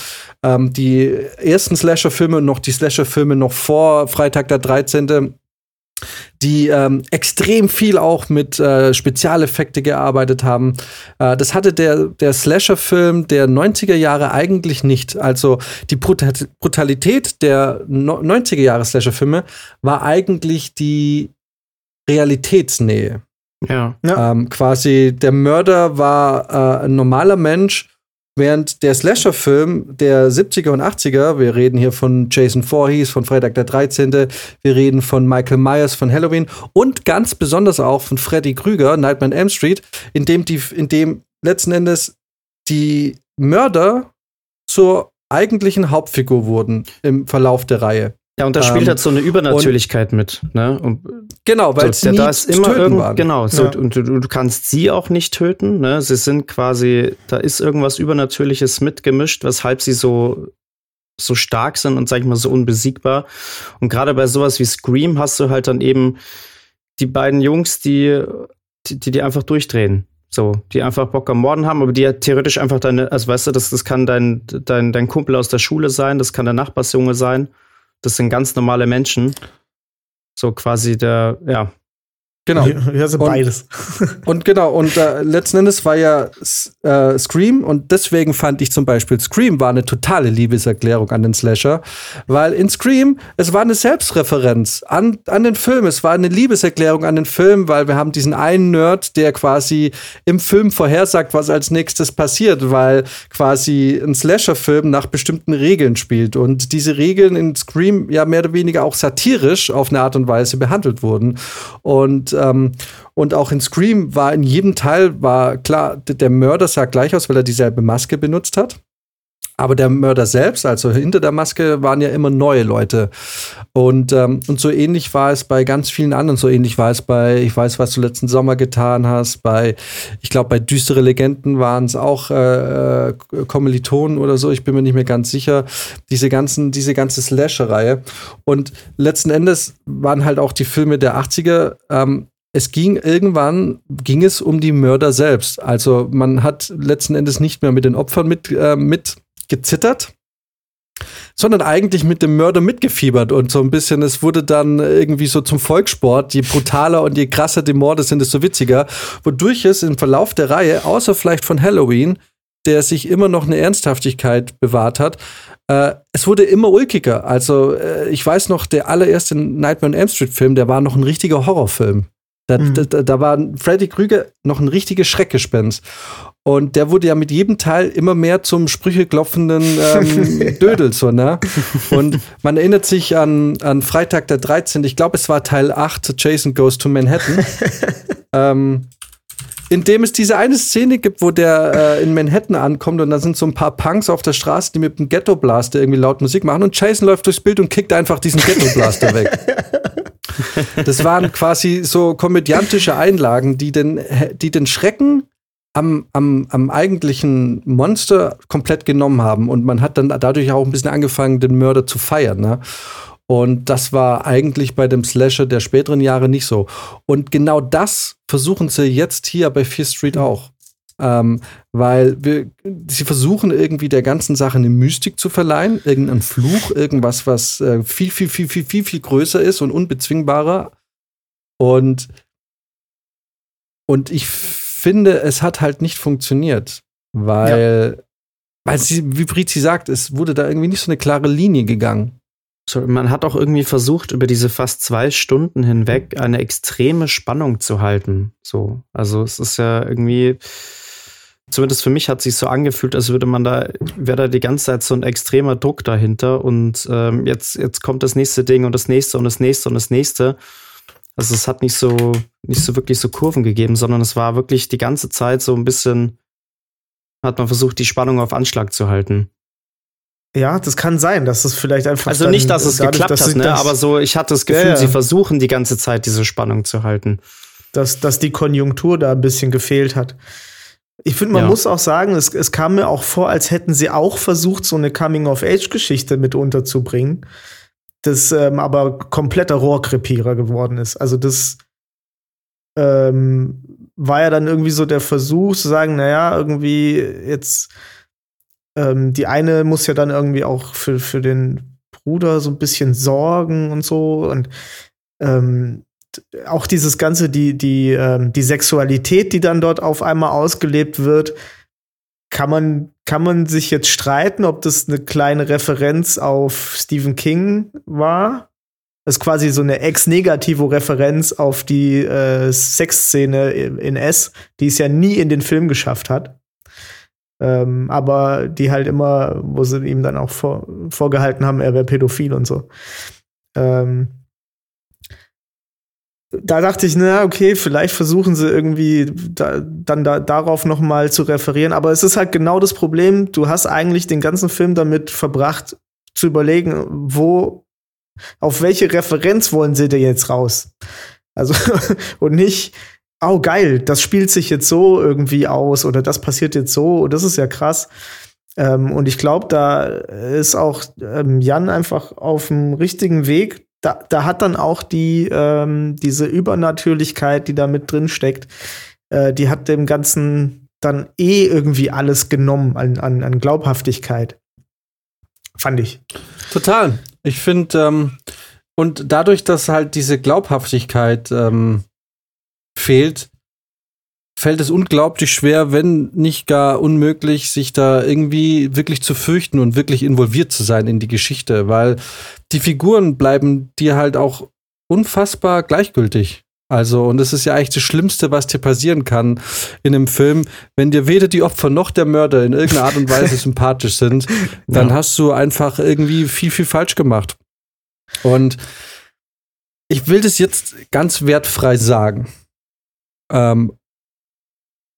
ähm, die ersten Slasher-Filme noch die Slasher-Filme noch vor Freitag der 13 die ähm, extrem viel auch mit äh, Spezialeffekte gearbeitet haben. Äh, das hatte der, der Slasher-Film der 90er Jahre eigentlich nicht. Also die Brutalität der no 90er Jahre Slasher-Filme war eigentlich die Realitätsnähe. Ja. ja. Ähm, quasi der Mörder war äh, ein normaler Mensch Während der Slasher-Film der 70er und 80er, wir reden hier von Jason Voorhees, von Freitag der 13., wir reden von Michael Myers von Halloween und ganz besonders auch von Freddy Krüger, Nightmare on Elm Street, in dem, die, in dem letzten Endes die Mörder zur eigentlichen Hauptfigur wurden im Verlauf der Reihe. Ja, und da spielt ähm, halt so eine Übernatürlichkeit mit. Ne? Und genau, weil so, da ist immer irgend, genau, so, ja. und du, du, kannst sie auch nicht töten. Ne? Sie sind quasi, da ist irgendwas Übernatürliches mitgemischt, weshalb sie so so stark sind und sag ich mal so unbesiegbar. Und gerade bei sowas wie Scream hast du halt dann eben die beiden Jungs, die die, die einfach durchdrehen. So, die einfach Bock am Morden haben, aber die ja theoretisch einfach deine, also weißt du, das, das kann dein, dein, dein Kumpel aus der Schule sein, das kann der Nachbarsjunge sein. Das sind ganz normale Menschen. So quasi der, ja, Genau. Ja, so beides. Und, [laughs] und genau, und äh, letzten Endes war ja äh, Scream und deswegen fand ich zum Beispiel Scream war eine totale Liebeserklärung an den Slasher, weil in Scream, es war eine Selbstreferenz an, an den Film, es war eine Liebeserklärung an den Film, weil wir haben diesen einen Nerd, der quasi im Film vorhersagt, was als nächstes passiert, weil quasi ein Slasher-Film nach bestimmten Regeln spielt und diese Regeln in Scream ja mehr oder weniger auch satirisch auf eine Art und Weise behandelt wurden und ähm, und auch in Scream war in jedem Teil war klar, der Mörder sah gleich aus, weil er dieselbe Maske benutzt hat. Aber der Mörder selbst, also hinter der Maske, waren ja immer neue Leute. Und, ähm, und so ähnlich war es bei ganz vielen anderen. So ähnlich war es bei, ich weiß, was du letzten Sommer getan hast, bei, ich glaube, bei Düstere Legenden waren es auch äh, äh, Kommilitonen oder so, ich bin mir nicht mehr ganz sicher. Diese ganzen, diese ganze Slasher-Reihe. Und letzten Endes waren halt auch die Filme der 80er ähm, es ging irgendwann ging es um die Mörder selbst. Also man hat letzten Endes nicht mehr mit den Opfern mit, äh, mit gezittert, sondern eigentlich mit dem Mörder mitgefiebert und so ein bisschen, es wurde dann irgendwie so zum Volkssport, je brutaler und je krasser die Morde sind, desto witziger, wodurch es im Verlauf der Reihe, außer vielleicht von Halloween, der sich immer noch eine Ernsthaftigkeit bewahrt hat, äh, es wurde immer ulkiger. Also äh, ich weiß noch, der allererste Nightmare on Elm Street Film, der war noch ein richtiger Horrorfilm. Da, mhm. da, da, war Freddy Krüger noch ein richtiges Schreckgespenst. Und der wurde ja mit jedem Teil immer mehr zum sprücheklopfenden ähm, [laughs] Dödel, so, ne? Und man erinnert sich an, an Freitag der 13. Ich glaube, es war Teil 8, Jason Goes to Manhattan. [laughs] ähm, in dem es diese eine Szene gibt, wo der äh, in Manhattan ankommt und da sind so ein paar Punks auf der Straße, die mit dem Ghetto Blaster irgendwie laut Musik machen und Jason läuft durchs Bild und kickt einfach diesen Ghetto Blaster weg. [laughs] Das waren quasi so komödiantische Einlagen, die den, die den Schrecken am, am, am eigentlichen Monster komplett genommen haben. Und man hat dann dadurch auch ein bisschen angefangen, den Mörder zu feiern. Ne? Und das war eigentlich bei dem Slasher der späteren Jahre nicht so. Und genau das versuchen sie jetzt hier bei Fear Street auch. Ähm, weil wir, sie versuchen irgendwie der ganzen Sache eine Mystik zu verleihen, irgendeinen Fluch, irgendwas, was äh, viel, viel, viel, viel, viel, viel größer ist und unbezwingbarer. Und, und ich finde, es hat halt nicht funktioniert, weil, ja. weil sie, wie Brizi sagt, es wurde da irgendwie nicht so eine klare Linie gegangen. So, man hat auch irgendwie versucht, über diese fast zwei Stunden hinweg eine extreme Spannung zu halten. So, also es ist ja irgendwie, zumindest für mich hat sich so angefühlt, als würde man da, wäre da die ganze Zeit so ein extremer Druck dahinter und ähm, jetzt, jetzt kommt das nächste Ding und das nächste und das nächste und das nächste. Also es hat nicht so, nicht so wirklich so Kurven gegeben, sondern es war wirklich die ganze Zeit so ein bisschen, hat man versucht, die Spannung auf Anschlag zu halten. Ja, das kann sein, dass es vielleicht einfach. Also nicht, dass es dadurch, geklappt dass hat, ne? aber so, ich hatte das Gefühl, ja, ja. sie versuchen die ganze Zeit diese Spannung zu halten. Dass, dass die Konjunktur da ein bisschen gefehlt hat. Ich finde, man Ja. muss auch sagen, es, es kam mir auch vor, als hätten sie auch versucht, so eine Coming-of-Age-Geschichte mit unterzubringen, das ähm, aber kompletter Rohrkrepierer geworden ist. Also das ähm, war ja dann irgendwie so der Versuch zu sagen, naja, irgendwie jetzt ähm, die eine muss ja dann irgendwie auch für, für den Bruder so ein bisschen sorgen und so und ähm, auch dieses ganze, die, die, ähm, die Sexualität, die dann dort auf einmal ausgelebt wird, kann man, kann man sich jetzt streiten, ob das eine kleine Referenz auf Stephen King war. Das ist quasi so eine ex-negativo-Referenz auf die äh, Sexszene in S, die es ja nie in den Film geschafft hat. Ähm, aber die halt immer, wo sie ihm dann auch vor, vorgehalten haben, er wäre pädophil und so. Ähm, da dachte ich, na, okay, vielleicht versuchen sie irgendwie da, dann da, darauf noch mal zu referieren. Aber es ist halt genau das Problem. Du hast eigentlich den ganzen Film damit verbracht, zu überlegen, wo, auf welche Referenz wollen sie denn jetzt raus? Also, [laughs] und nicht, oh geil, das spielt sich jetzt so irgendwie aus oder das passiert jetzt so. Und das ist ja krass. Ähm, und ich glaube, da ist auch ähm, Jan einfach auf dem richtigen Weg. Da, da hat dann auch die ähm, diese Übernatürlichkeit, die da mit drin steckt, äh, die hat dem Ganzen dann eh irgendwie alles genommen an, an, an Glaubhaftigkeit. Fand ich. Total. Ich finde, ähm, und dadurch, dass halt diese Glaubhaftigkeit ähm, fehlt, fällt es unglaublich schwer, wenn nicht gar unmöglich, sich da irgendwie wirklich zu fürchten und wirklich involviert zu sein in die Geschichte, weil die Figuren bleiben dir halt auch unfassbar gleichgültig. Also, und das ist ja eigentlich das Schlimmste, was dir passieren kann in einem Film, wenn dir weder die Opfer noch der Mörder in irgendeiner Art und Weise [laughs] sympathisch sind, dann Ja. hast du einfach irgendwie viel, viel falsch gemacht. Und ich will das jetzt ganz wertfrei sagen. Ähm,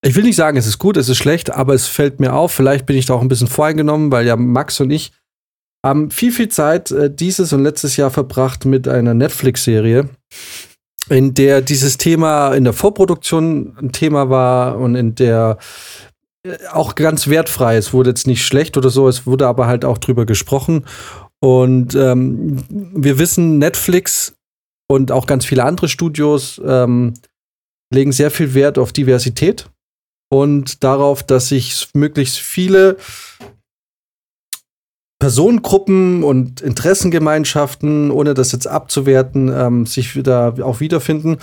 ich will nicht sagen, es ist gut, es ist schlecht, aber es fällt mir auf, vielleicht bin ich da auch ein bisschen voreingenommen, weil ja Max und ich haben viel, viel Zeit äh, dieses und letztes Jahr verbracht mit einer Netflix-Serie, in der dieses Thema in der Vorproduktion ein Thema war und in der äh, auch ganz wertfrei. Es wurde jetzt nicht schlecht oder so, es wurde aber halt auch drüber gesprochen. Und ähm, wir wissen, Netflix und auch ganz viele andere Studios ähm, legen sehr viel Wert auf Diversität und darauf, dass sich möglichst viele Personengruppen und Interessengemeinschaften, ohne das jetzt abzuwerten, ähm, sich wieder auch wiederfinden.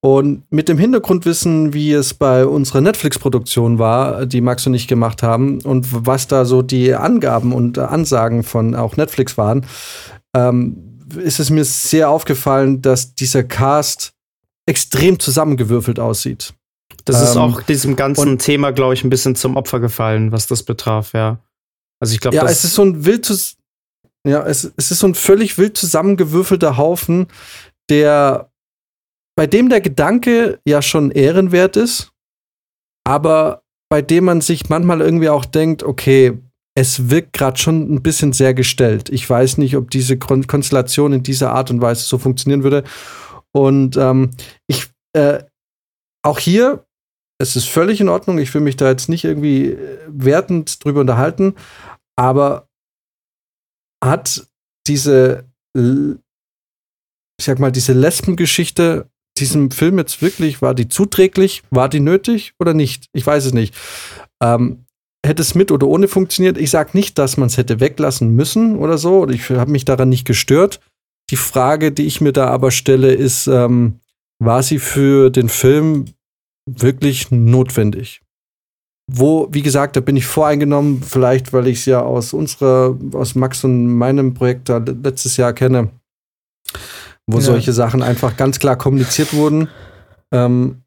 Und mit dem Hintergrundwissen, wie es bei unserer Netflix-Produktion war, die Max und ich gemacht haben, und was da so die Angaben und Ansagen von auch Netflix waren, ähm, ist es mir sehr aufgefallen, dass dieser Cast extrem zusammengewürfelt aussieht. Das ist Ähm, auch diesem ganzen Thema, glaube ich, ein bisschen zum Opfer gefallen, was das betraf, ja. Also ich glaube, Ja, es ist so ein wild ja, es, es ist so ein völlig wild zusammengewürfelter Haufen, der bei dem der Gedanke ja schon ehrenwert ist, aber bei dem man sich manchmal irgendwie auch denkt, okay, es wirkt gerade schon ein bisschen sehr gestellt. Ich weiß nicht, ob diese Kon Konstellation in dieser Art und Weise so funktionieren würde. Und ähm, ich äh, auch hier, es ist völlig in Ordnung. Ich will mich da jetzt nicht irgendwie äh, wertend drüber unterhalten, aber hat diese, ich sag mal, diese Lesbengeschichte diesem Film jetzt wirklich, war die zuträglich, war die nötig oder nicht? Ich weiß es nicht. Ähm, hätte es mit oder ohne funktioniert? Ich sag nicht, dass man es hätte weglassen müssen oder so. Ich habe mich daran nicht gestört. Die Frage, die ich mir da aber stelle, ist, ähm, war sie für den Film wirklich notwendig? Wo, wie gesagt, da bin ich voreingenommen, vielleicht weil ich es ja aus unserer, aus Max und meinem Projekt da letztes Jahr kenne, wo Ja. solche Sachen einfach ganz klar kommuniziert wurden. Ähm,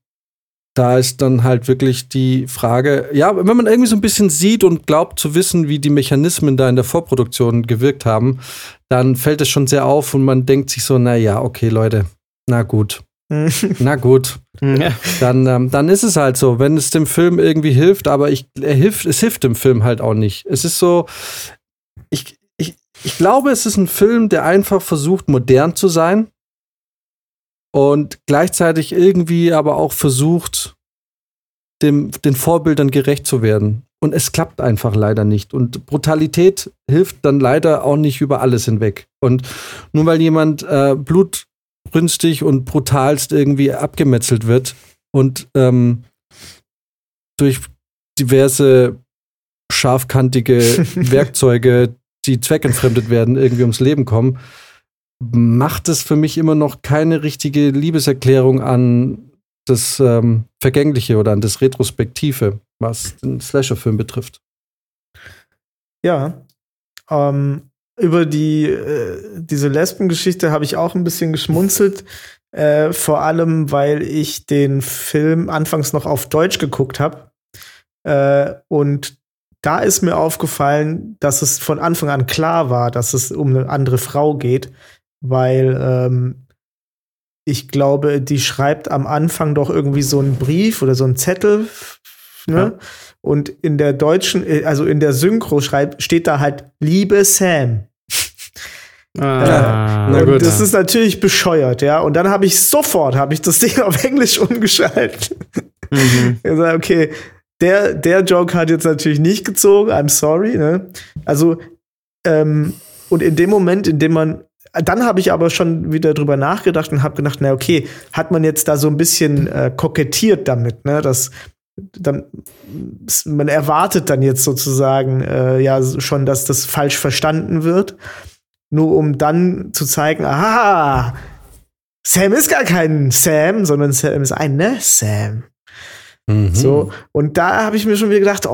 da ist dann halt wirklich die Frage, ja, wenn man irgendwie so ein bisschen sieht und glaubt zu wissen, wie die Mechanismen da in der Vorproduktion gewirkt haben, dann fällt es schon sehr auf und man denkt sich so, na ja, okay, Leute, na gut, [laughs] na gut, Ja. dann, ähm, dann ist es halt so, wenn es dem Film irgendwie hilft, aber ich, er hilft, es hilft dem Film halt auch nicht. Es ist so, ich, ich, ich glaube, es ist ein Film, der einfach versucht, modern zu sein und gleichzeitig irgendwie aber auch versucht, dem, den Vorbildern gerecht zu werden. Und es klappt einfach leider nicht. Und Brutalität hilft dann leider auch nicht über alles hinweg. Und nur weil jemand äh, blutrünstig und brutalst irgendwie abgemetzelt wird und ähm, durch diverse scharfkantige [laughs] Werkzeuge, die zweckentfremdet werden, irgendwie ums Leben kommen, macht es für mich immer noch keine richtige Liebeserklärung an das ähm, Vergängliche oder an das Retrospektive, was den Slasher-Film betrifft. Ja. Ähm, über die, äh, diese Lesbengeschichte habe ich auch ein bisschen geschmunzelt. Äh, vor allem, weil ich den Film anfangs noch auf Deutsch geguckt habe. Äh, und da ist mir aufgefallen, dass es von Anfang an klar war, dass es um eine andere Frau geht, weil ähm, ich glaube, die schreibt am Anfang doch irgendwie so einen Brief oder so einen Zettel. Ne? Ja. Und in der deutschen, äh, also in der Synchro schreibt, steht da halt Liebe Sam. [laughs] Ah, äh, und das ist natürlich bescheuert, ja. Und dann habe ich sofort, habe ich das [laughs] Ding auf Englisch umgeschaltet. Mhm. [laughs] gesagt, okay, der, der Joke hat jetzt natürlich nicht gezogen, I'm sorry, ne? Also, ähm, und in dem Moment, in dem man dann habe ich aber schon wieder drüber nachgedacht und habe gedacht, na okay, hat man jetzt da so ein bisschen äh, kokettiert damit, ne? Dass dann man erwartet dann jetzt sozusagen äh, ja schon, dass das falsch verstanden wird, nur um dann zu zeigen, aha, Sam ist gar kein Sam, sondern Sam ist ein ne Sam. Mhm. So und da habe ich mir schon wieder gedacht, oh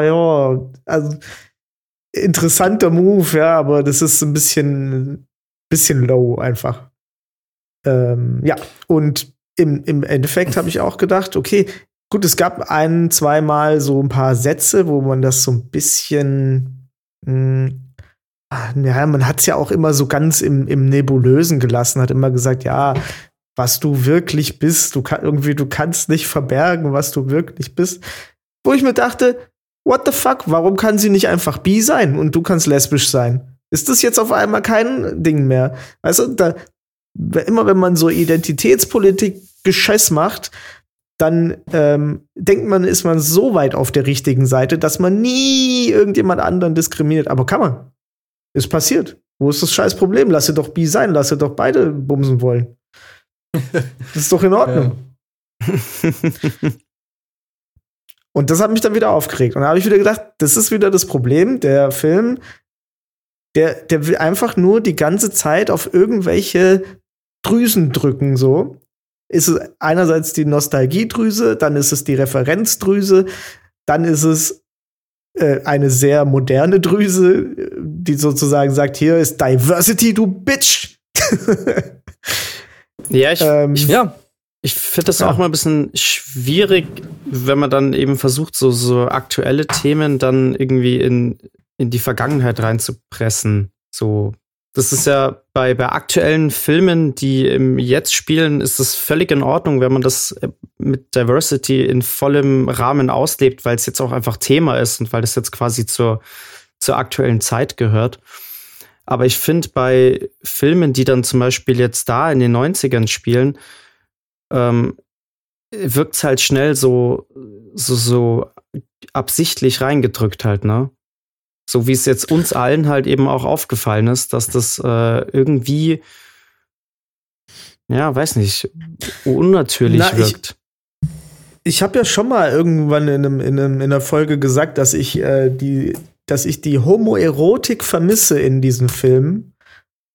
ja, also interessanter Move, ja, aber das ist ein bisschen bisschen low einfach. Ähm, ja, und im, im Endeffekt habe ich auch gedacht, okay, gut, es gab ein, zweimal so ein paar Sätze, wo man das so ein bisschen, mh, hm, ah, ja, man hat es ja auch immer so ganz im, im Nebulösen gelassen, hat immer gesagt, ja, was du wirklich bist, du kann, irgendwie, du kannst nicht verbergen, was du wirklich bist. Wo ich mir dachte, what the fuck, warum kann sie nicht einfach bi sein und du kannst lesbisch sein? ist das jetzt auf einmal kein Ding mehr. Weißt du, da, immer wenn man so Identitätspolitik Gescheiß macht, dann ähm, denkt man, ist man so weit auf der richtigen Seite, dass man nie irgendjemand anderen diskriminiert. Aber kann man. Ist passiert. Wo ist das scheiß Problem? Lass sie doch bi sein, lass sie doch beide bumsen wollen. [laughs] Das ist doch in Ordnung. [laughs] Und das hat mich dann wieder aufgeregt. Und da habe ich wieder gedacht, das ist wieder das Problem. Der Film der, der will einfach nur die ganze Zeit auf irgendwelche Drüsen drücken, so. Ist es einerseits die Nostalgiedrüse, dann ist es die Referenzdrüse, dann ist es äh, eine sehr moderne Drüse, die sozusagen sagt, hier ist Diversity, du Bitch. [laughs] ja, ich, ähm, ich, ja. ich finde das ja. auch mal ein bisschen schwierig, wenn man dann eben versucht, so, so aktuelle Themen dann irgendwie in in die Vergangenheit reinzupressen. So, das ist ja bei, bei aktuellen Filmen, die im Jetzt spielen, ist es völlig in Ordnung, wenn man das äh, mit Diversity in vollem Rahmen auslebt, weil es jetzt auch einfach Thema ist und weil das jetzt quasi zur, zur aktuellen Zeit gehört. Aber ich finde, bei Filmen, die dann zum Beispiel jetzt da in den 90ern spielen, ähm, wirkt es halt schnell so, so, so absichtlich reingedrückt halt, ne? So wie es jetzt uns allen halt eben auch aufgefallen ist, dass das äh, irgendwie, ja, weiß nicht, unnatürlich Na, wirkt. Ich, ich habe ja schon mal irgendwann in, einem, in, einem, in einer Folge gesagt, dass ich äh, die, dass ich die Homoerotik vermisse in diesem Film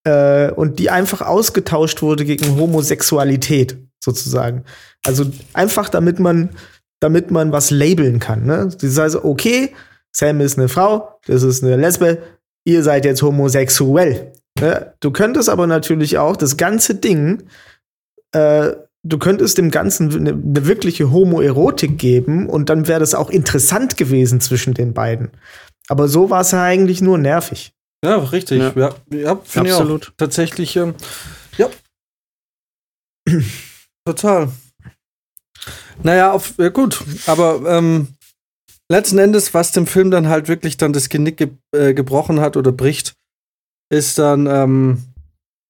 äh, und die einfach ausgetauscht wurde gegen Homosexualität sozusagen. Also einfach damit man damit man was labeln kann. Ne? Das heißt, okay, Sam ist eine Frau, das ist eine Lesbe, ihr seid jetzt homosexuell. Ne? Du könntest aber natürlich auch das ganze Ding, äh, du könntest dem Ganzen eine, eine wirkliche Homoerotik geben und dann wäre das auch interessant gewesen zwischen den beiden. Aber so war es ja eigentlich nur nervig. Ja, richtig. Ja, ja, ja finde ich auch. Tatsächlich, ähm, ja. [clears throat] Total. Naja, auf, ja gut, aber ähm, letzten Endes, was dem Film dann halt wirklich dann das Genick ge äh, gebrochen hat oder bricht, ist dann, ähm,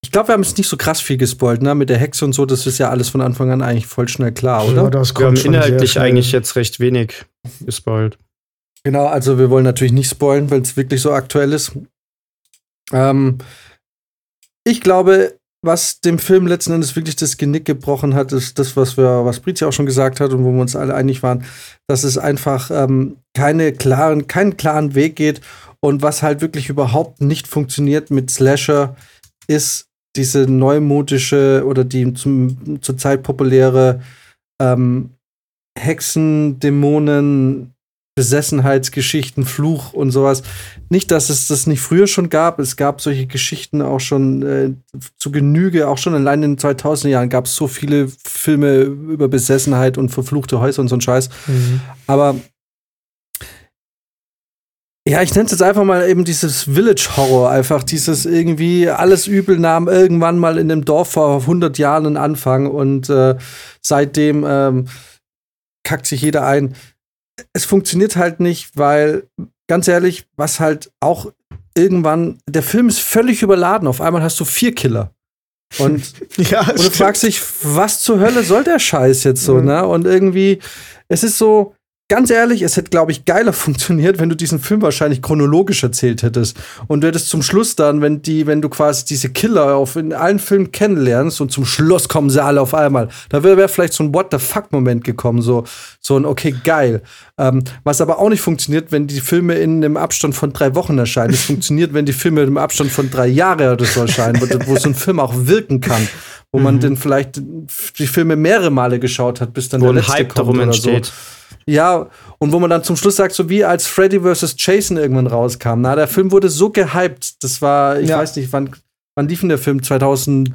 ich glaube, wir haben jetzt nicht so krass viel gespoilt, ne? Mit der Hexe und so, das ist ja alles von Anfang an eigentlich voll schnell klar, oder? Ja, das Wir haben kommt schon sehr inhaltlich eigentlich jetzt recht wenig gespoilt. Genau, also wir wollen natürlich nicht spoilen, weil es wirklich so aktuell ist. Ähm, ich glaube, was dem Film letzten Endes wirklich das Genick gebrochen hat, ist das, was wir, was Brizi auch schon gesagt hat und wo wir uns alle einig waren, dass es einfach ähm, keine klaren, keinen klaren Weg geht und was halt wirklich überhaupt nicht funktioniert mit Slasher, ist diese neumodische oder die zum, zurzeit populäre ähm, Hexen, Dämonen, Besessenheitsgeschichten, Fluch und sowas. Nicht, dass es das nicht früher schon gab. Es gab solche Geschichten auch schon äh, zu Genüge. Auch schon allein in den 2000er Jahren gab es so viele Filme über Besessenheit und verfluchte Häuser und so ein Scheiß. Mhm. Aber ja, ich nenne es jetzt einfach mal eben dieses Village Horror, einfach dieses irgendwie alles übel nahm irgendwann mal in dem Dorf vor 100 Jahren einen Anfang und äh, seitdem ähm, kackt sich jeder ein. Es funktioniert halt nicht, weil ganz ehrlich, was halt auch irgendwann, der Film ist völlig überladen. Auf einmal hast du vier Killer. Und [laughs] Ja, und du stimmt. fragst dich, was zur Hölle soll der Scheiß jetzt so, Mhm. ne? Und irgendwie, es ist so, ganz ehrlich, es hätte, glaube ich, geiler [laughs] funktioniert, wenn du diesen Film wahrscheinlich chronologisch erzählt hättest. Und du hättest zum Schluss dann, wenn die, wenn du quasi diese Killer auf in allen Filmen kennenlernst und zum Schluss kommen sie alle auf einmal. Da wäre wär vielleicht so ein What the fuck-Moment gekommen, so, so ein okay, geil. Ähm, was aber auch nicht funktioniert, wenn die Filme in einem Abstand von drei Wochen erscheinen. Es funktioniert, wenn die Filme im Abstand von drei Jahren oder so erscheinen, wo, wo so ein Film auch wirken kann. Wo man dann vielleicht die Filme mehrere Male geschaut hat, bis dann Wo der letzte Hype kommt darum oder entsteht. So. Ja, und wo man dann zum Schluss sagt, so wie als Freddy vs. Jason irgendwann rauskam. Na, der Film wurde so gehypt. Das war, ich Ja. weiß nicht, wann, wann lief denn der Film? 2008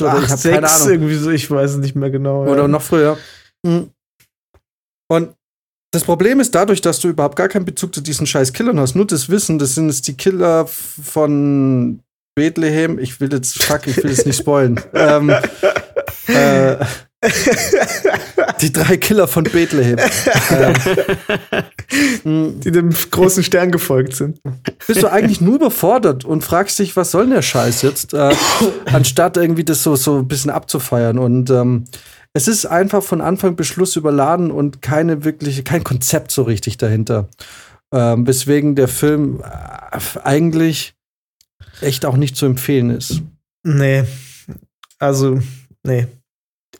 oder ich habe keine Ahnung. irgendwie so, ich weiß es nicht mehr genau. Oder ja. noch früher. Mhm. Und das Problem ist dadurch, dass du überhaupt gar keinen Bezug zu diesen scheiß Killern hast. Nur das Wissen, das sind jetzt die Killer von Bethlehem. Ich will jetzt, fuck, ich will jetzt nicht spoilen. [laughs] ähm, äh, die drei Killer von Bethlehem. ähm, die dem großen Stern gefolgt sind. bist du eigentlich nur überfordert und fragst dich, was soll denn der Scheiß jetzt, äh, anstatt irgendwie das so, so ein bisschen abzufeiern. Und ähm, es ist einfach von Anfang bis Schluss überladen und keine wirkliche, kein Konzept so richtig dahinter. Ähm, weswegen der Film äh, eigentlich echt auch nicht zu empfehlen ist. Nee. Also, nee.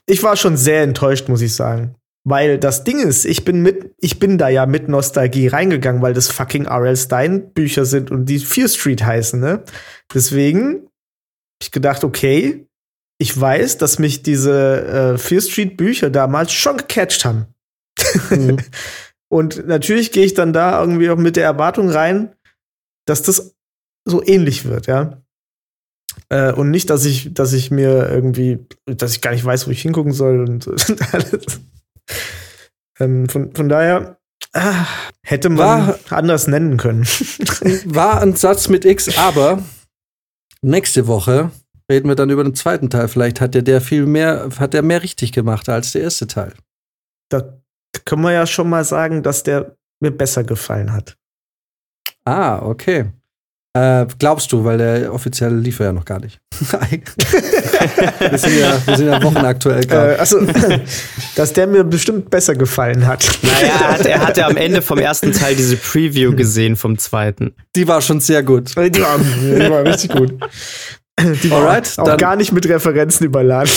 Ich war schon sehr enttäuscht, muss ich sagen. Weil das Ding ist, ich bin mit, ich bin da ja mit Nostalgie reingegangen, weil das fucking R.L. Stein Bücher sind und die Fear Street heißen, ne? Deswegen hab ich gedacht, okay, ich weiß, dass mich diese äh, Fear Street Bücher damals schon gecatcht haben. Mhm. [laughs] Und natürlich gehe ich dann da irgendwie auch mit der Erwartung rein, dass das so ähnlich wird, ja. Äh, und nicht, dass ich, dass ich mir irgendwie, dass ich gar nicht weiß, wo ich hingucken soll und, [laughs] und alles. Ähm, von, von daher ah, hätte man War- anders nennen können. [laughs] War ein Satz mit X, aber nächste Woche reden wir dann über den zweiten Teil. Vielleicht hat der, der viel mehr, hat der mehr richtig gemacht als der erste Teil. da können wir ja schon mal sagen, dass der mir besser gefallen hat. Ah, okay. Äh, glaubst du, weil der offiziell lief ja noch gar nicht. [laughs] wir, sind ja, wir sind ja wochenaktuell Äh, gerade. also, [laughs] dass der mir bestimmt besser gefallen hat. Naja, er hat, er hatte am Ende vom ersten [laughs] Teil diese Preview gesehen vom zweiten. Die war schon sehr gut. Die war, die war richtig gut. Die war Alright, auch dann- gar nicht mit Referenzen überladen.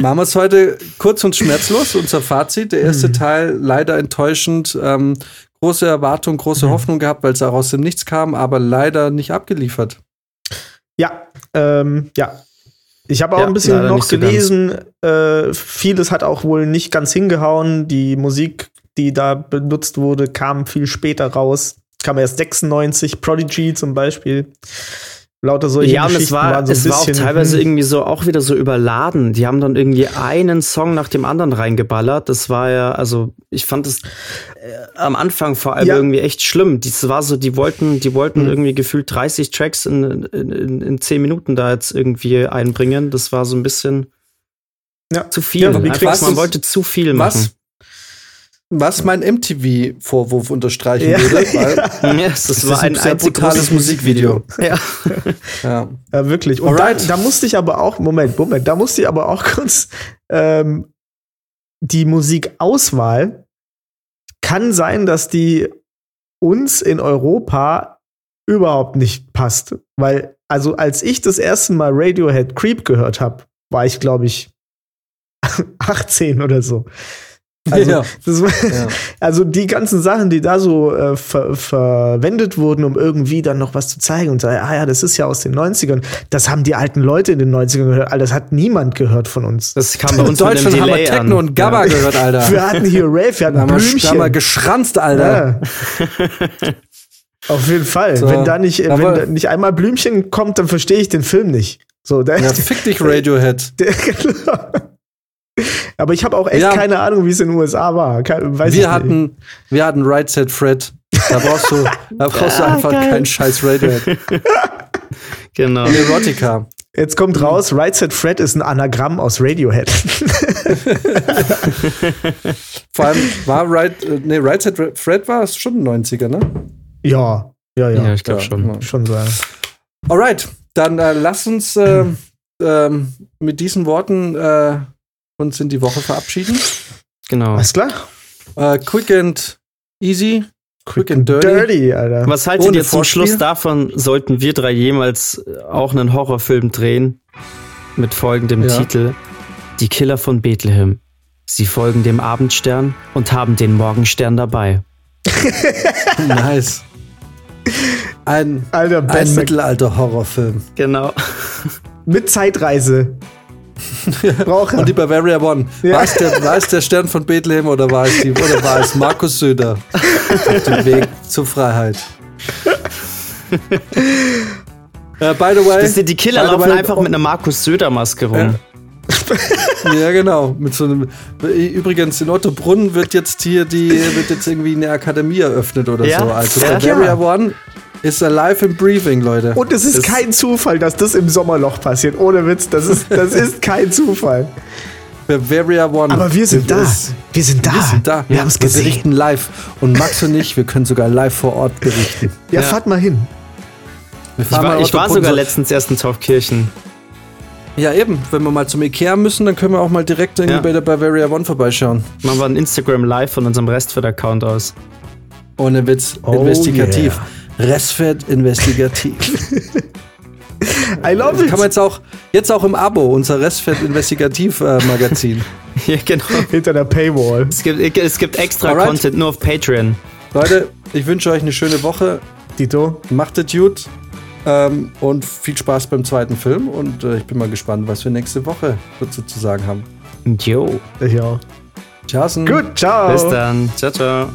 Machen wir es heute kurz und schmerzlos. Unser Fazit. Der erste Teil leider enttäuschend. Ähm, große Erwartung, große Hoffnung gehabt, weil es auch aus dem Nichts kam, aber leider nicht abgeliefert. ja, ähm, ja. Ich habe auch Ja, ein bisschen noch nicht so gelesen. Äh, vieles hat auch wohl nicht ganz hingehauen. Die Musik, die da benutzt wurde, kam viel später raus. Kam erst 96, Prodigy zum Beispiel. Lauter solche ja, und es war, so es war auch teilweise hm. irgendwie so auch wieder so überladen. Die haben dann irgendwie einen Song nach dem anderen reingeballert. Das war ja, also ich fand es äh, am Anfang vor allem Ja. irgendwie echt schlimm. Das war so, die wollten, die wollten Hm. irgendwie gefühlt 30 Tracks in, in, in, in 10 Minuten da jetzt irgendwie einbringen. Das war so ein bisschen Ja. zu viel. Ja, wie Einfach, man wollte zu viel machen. was mein MTV-Vorwurf unterstreichen Ja. würde, [laughs] weil Ja, das, das war ist ein sehr brutales Musikvideo. Ja. [laughs] Ja. Ja, wirklich. Und da, Alright. da musste ich aber auch, Moment, Moment, da musste ich aber auch [laughs] kurz ähm, die Musikauswahl kann sein, dass die uns in Europa überhaupt nicht passt. Weil, also als ich das erste Mal Radiohead Creep gehört habe, war ich, glaube ich, 18 oder so. Also, Ja. das Ja. [laughs] also die ganzen Sachen, die da so äh, ver verwendet wurden, um irgendwie dann noch was zu zeigen und sagen, ah ja, das ist ja aus den 90ern, das haben die alten Leute in den 90ern gehört, Alter, das hat niemand gehört von uns. Das kam bei In uns mit Deutschland dem haben wir Delay Techno an. und Gabba gehört, [laughs] Alter. Wir hatten hier Rave, wir hatten Da haben wir, haben wir Blümchen. geschranzt, Alter. Ja. [laughs] Auf jeden Fall. So. Wenn da nicht, Aber- wenn da nicht einmal Blümchen kommt, dann verstehe ich den Film nicht. So, der, Ja, fick dich, Radiohead. der, Aber ich habe auch echt Ja. keine Ahnung, wie es in den USA war. Weiß ich Wir nicht. hatten, wir hatten Right Set Fred. Da brauchst du, da [laughs] brauchst du Ah, einfach geil. keinen scheiß Radiohead. [laughs] Genau. Und Erotica. Jetzt kommt raus, Right Said Fred ist ein Anagramm aus Radiohead. [laughs] Vor allem war Right, äh, nee, Right Set Fred war schon 90er, ne? ja, ja, ja. Ja, ich glaube Ja, schon. ja. Schon sagen. Alright, dann äh, lass uns äh, ähm, mit diesen Worten äh, uns in die Woche verabschieden. Genau. Alles klar? Äh, quick and easy, quick and dirty. Dirty, Alter. Was haltet Ohne ihr zum Vorspiel? Schluss davon, sollten wir drei jemals auch einen Horrorfilm drehen? Mit folgendem Ja. Titel: Die Killer von Bethlehem. Sie folgen dem Abendstern und haben den Morgenstern dabei. [laughs] Nice. Ein, Alter, ein. Mittelalter-Horrorfilm. Genau. Mit Zeitreise. Braucht er. Und die Bavaria One. Ja. War, es der, war es der Stern von Bethlehem oder war es, die, oder war es Markus Söder auf dem Weg zur Freiheit? [laughs] äh, by the way. Das sind die Killer laufen way, einfach mit einer Markus Söder-Maske rum. Ja, genau. Mit so einem, übrigens, in Ottobrunn wird jetzt hier die, wird jetzt irgendwie eine Akademie eröffnet oder Ja, so. Also ja. Bavaria Ja. One ist alive and breathing, Leute. Und es ist Das- kein Zufall, dass das im Sommerloch passiert. Ohne Witz, das ist, das ist kein Zufall. Bavaria One. Aber wir sind da. ist- Wir sind da. Wir sind da. Wir haben es Wir gesehen. berichten live. Und Max und ich, wir können sogar live vor Ort berichten. Ja, Ja. fahrt mal hin. Wir Ich war, ich war sogar so- letztens erst in Taufkirchen. Ja, eben. Wenn wir mal zum Ikea müssen, dann können wir auch mal direkt irgendwie Ja. bei der Bavaria One vorbeischauen. Machen wir ein Instagram Live von unserem Restfit-Account aus. Ohne Witz. Oh investigativ. Restfett investigativ. [laughs] I love Das it. kann man jetzt auch, jetzt auch im Abo, unser Restfett investigativ äh, Magazin. [laughs] Ja, genau. Hinter der Paywall. Es gibt, es gibt extra Alright. Content nur auf Patreon. Leute, ich wünsche euch eine schöne Woche. Dito. Macht es gut. Ähm, und viel Spaß beim zweiten Film. Und äh, ich bin mal gespannt, was wir nächste Woche dazu zu sagen haben. Jo. Ja. Tschaußen. Gut, ciao. Bis dann. Ciao, ciao.